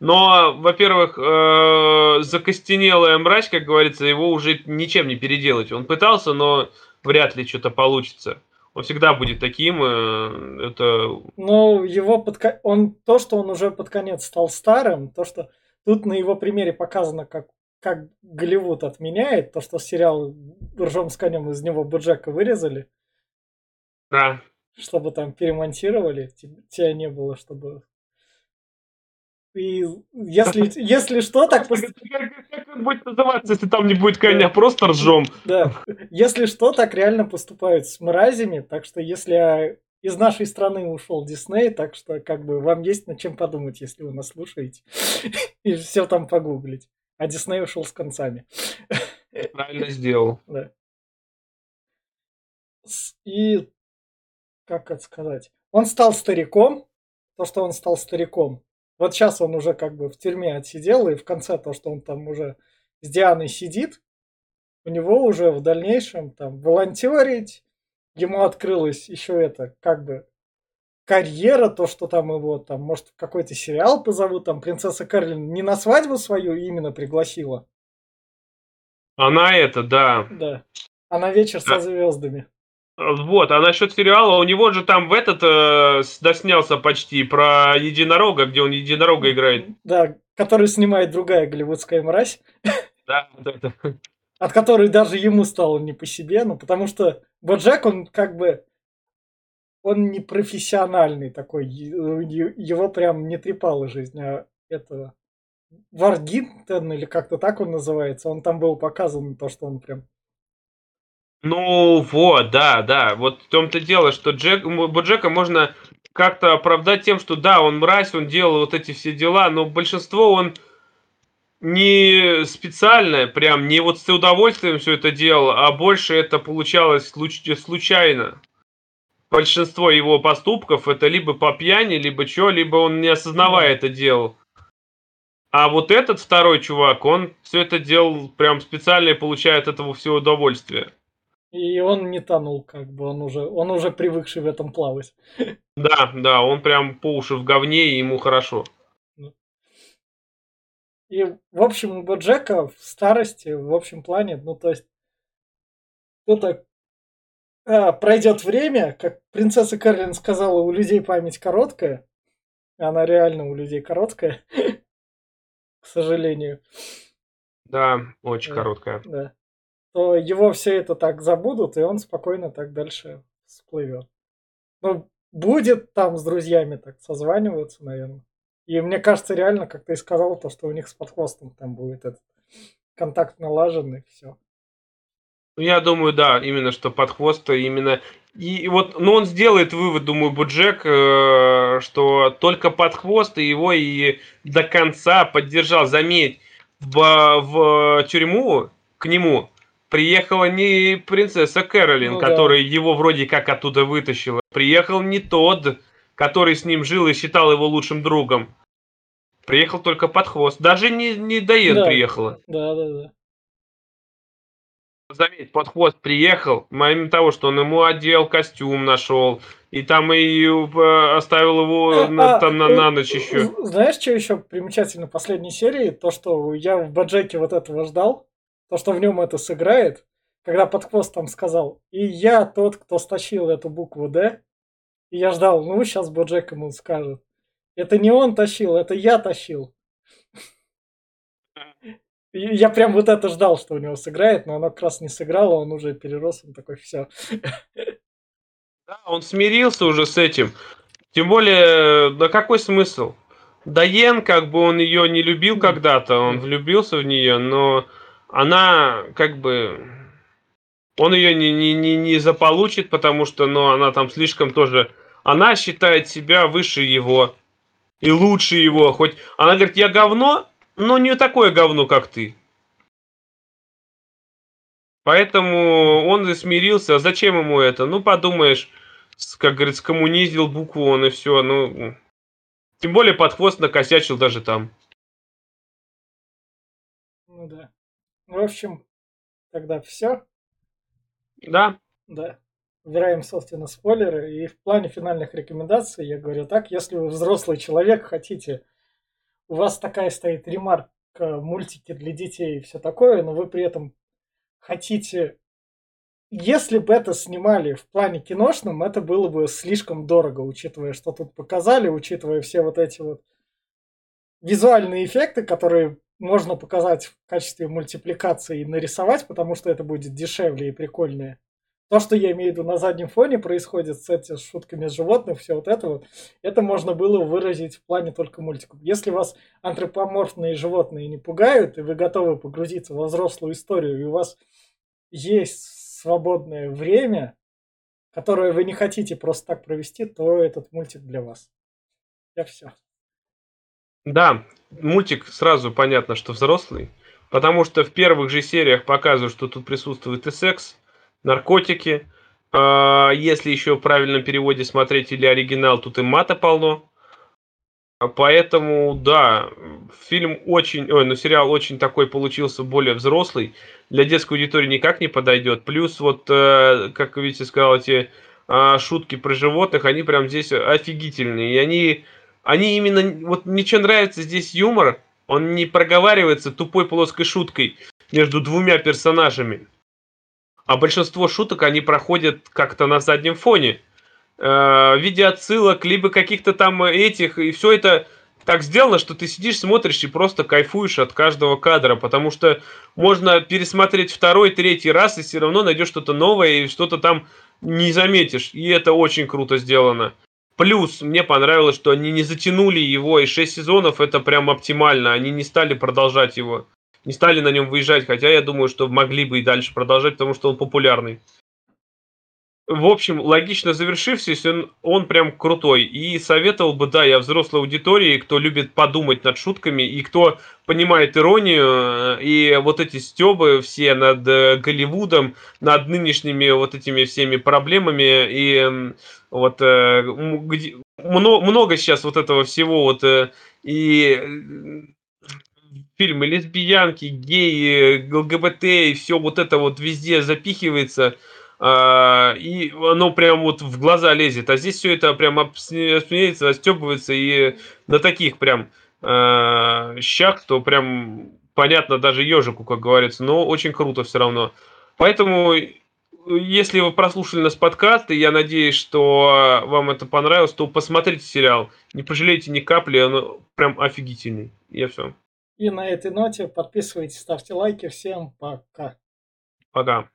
Но, во-первых, э, закостенелая мразь, как говорится, его уже ничем не переделать. Он пытался, но вряд ли что-то получится. Он всегда будет таким. э, Это Но его под... ко- он то, что он уже под конец стал старым, то, что тут на его примере показано, как, как Голливуд отменяет, то, что сериал «Ржем с конем» из него Боджека вырезали, да. чтобы там перемонтировали, те- тебя не было, чтобы... И если, если что, так... Как, он будет называться, если там не будет коня? Просто ржем. Да, если что, так реально поступают с мразями, так что если из нашей страны ушел Дисней, так что как бы вам есть над чем подумать, если вы нас слушаете, и все там погуглить. А Дисней ушел с концами. Правильно сделал. Да. И как это сказать? Он стал стариком, то, что он стал стариком. Вот сейчас он уже как бы в тюрьме отсидел, и в конце то, что он там уже с Дианой сидит, у него уже в дальнейшем там волонтерить, ему открылась еще это, как бы, карьера, то, что там его там, может, в какой-то сериал позовут, там принцесса Кэролин не на свадьбу свою именно пригласила, Она это, да. да, а на вечер со Да. звездами. Вот, а насчет сериала, у него же там в этот э, доснялся почти про единорога, где он единорога играет. Да, который снимает другая голливудская мразь, Да, вот это. от которой даже ему стало не по себе, ну, потому что Боджек, он как бы, он не профессиональный такой, е- его прям не трепала жизнь, а этого Варгинтон, или как-то так он называется, он там был показан, то, что он прям Ну вот, да, да. Вот в том-то дело, что Джек, Боджека можно как-то оправдать тем, что да, он мразь, он делал вот эти все дела, но большинство он не специально, прям не вот с удовольствием все это делал, а больше это получалось случ- случайно. Большинство его поступков это либо по пьяни, либо что, либо он не осознавая это делал. А вот этот второй чувак, он все это делал прям специально и получает от этого все удовольствие. И он не тонул, как бы он уже, он уже привыкший в этом плавать. Да, да, он прям по уши в говне, и ему хорошо. И, в общем, у Боджека в старости, в общем плане, ну, то есть, кто-то а, пройдет время, как принцесса Кэролин сказала, у людей память короткая. Она реально у людей короткая, к сожалению. Да, очень да, короткая. Да. То его все это так забудут, и он спокойно так дальше всплывет. Ну, будет там с друзьями так созваниваться, наверное. И мне кажется, реально, как ты и сказал, то, что у них с подхвостом там будет этот контакт налаженный, все. Ну, я думаю, да, именно что под хвост именно. И вот, ну, он сделает вывод, думаю, Буджек, э, что только под хвост и его и до конца поддержал. Заметь, в, в тюрьму к нему приехала не принцесса Кэролин, ну, которая да. его вроде как оттуда вытащила. Приехал не тот, который с ним жил и считал его лучшим другом. Приехал только под хвост. Даже не, не Дайен да. приехала. Да, да, да. Заметь, под хвост приехал, помимо того, что он ему одел, костюм нашел, и там и э, оставил его а, на, там на, на ночь еще. Знаешь, что еще примечательно в последней серии? То, что я в Баджеке вот этого ждал, то, что в нем это сыграет, когда под хвост там сказал, и я тот, кто стащил эту букву «Д», и я ждал, ну, сейчас Боджек ему скажет. Это не он тащил, это я тащил. Я прям вот это ждал, что у него сыграет, но оно как раз не сыграло, он уже перерос, он такой, все. Да, он смирился уже с этим. Тем более, да какой смысл? Даен, как бы он ее не любил когда-то, он влюбился в нее, но она как бы он ее не, не, не, не заполучит, потому что ну, она там слишком тоже... Она считает себя выше его и лучше его. Хоть она говорит, я говно, но не такое говно, как ты. Поэтому он и смирился. А зачем ему это? Ну, подумаешь, как говорится, коммунизил букву он и все. Ну, тем более под хвост накосячил даже там. В общем, тогда все. Да. Да. Убираем, собственно, спойлеры. И в плане финальных рекомендаций я говорю так, если вы взрослый человек, хотите, у вас такая стоит ремарка, мультики для детей и все такое, но вы при этом хотите... Если бы это снимали в плане киношном, это было бы слишком дорого, учитывая, что тут показали, учитывая все вот эти вот визуальные эффекты, которые можно показать в качестве мультипликации и нарисовать, потому что это будет дешевле и прикольнее. То, что я имею в виду на заднем фоне происходит с этими шутками животных, все вот это вот, это можно было выразить в плане только мультиков. Если вас антропоморфные животные не пугают, и вы готовы погрузиться во взрослую историю, и у вас есть свободное время, которое вы не хотите просто так провести, то этот мультик для вас. Я все. Да, мультик сразу понятно, что взрослый, потому что в первых же сериях показывают, что тут присутствует и секс, наркотики. А, если еще в правильном переводе смотреть или оригинал, тут и мата полно. А поэтому, да, фильм очень, ой, ну сериал очень такой получился более взрослый. Для детской аудитории никак не подойдет. Плюс вот, э, как Витя сказал, эти а, шутки про животных, они прям здесь офигительные. И они они именно... Вот мне что нравится здесь юмор, он не проговаривается тупой плоской шуткой между двумя персонажами. А большинство шуток, они проходят как-то на заднем фоне. Э, в виде отсылок, либо каких-то там этих. И все это так сделано, что ты сидишь, смотришь и просто кайфуешь от каждого кадра, потому что можно пересмотреть второй, третий раз и все равно найдешь что-то новое и что-то там не заметишь. И это очень круто сделано. Плюс мне понравилось, что они не затянули его, и 6 сезонов это прям оптимально. Они не стали продолжать его, не стали на нем выезжать, хотя я думаю, что могли бы и дальше продолжать, потому что он популярный. В общем, логично завершившись, он, он прям крутой. И советовал бы, да, я взрослой аудитории, кто любит подумать над шутками, и кто понимает иронию, э, и вот эти стебы все над э, Голливудом, над нынешними вот этими всеми проблемами, и вот э, много, много сейчас вот этого всего, вот, и фильмы лесбиянки, геи, ЛГБТ, и все вот это вот везде запихивается – и оно прям вот в глаза лезет. А здесь все это прям обсмеется, остебывается и на таких прям э, щах, то прям понятно даже ежику, как говорится, но очень круто все равно. Поэтому, если вы прослушали нас подкаст, и я надеюсь, что вам это понравилось, то посмотрите сериал. Не пожалейте ни капли, он прям офигительный. Я все. И на этой ноте подписывайтесь, ставьте лайки. Всем пока. Пока.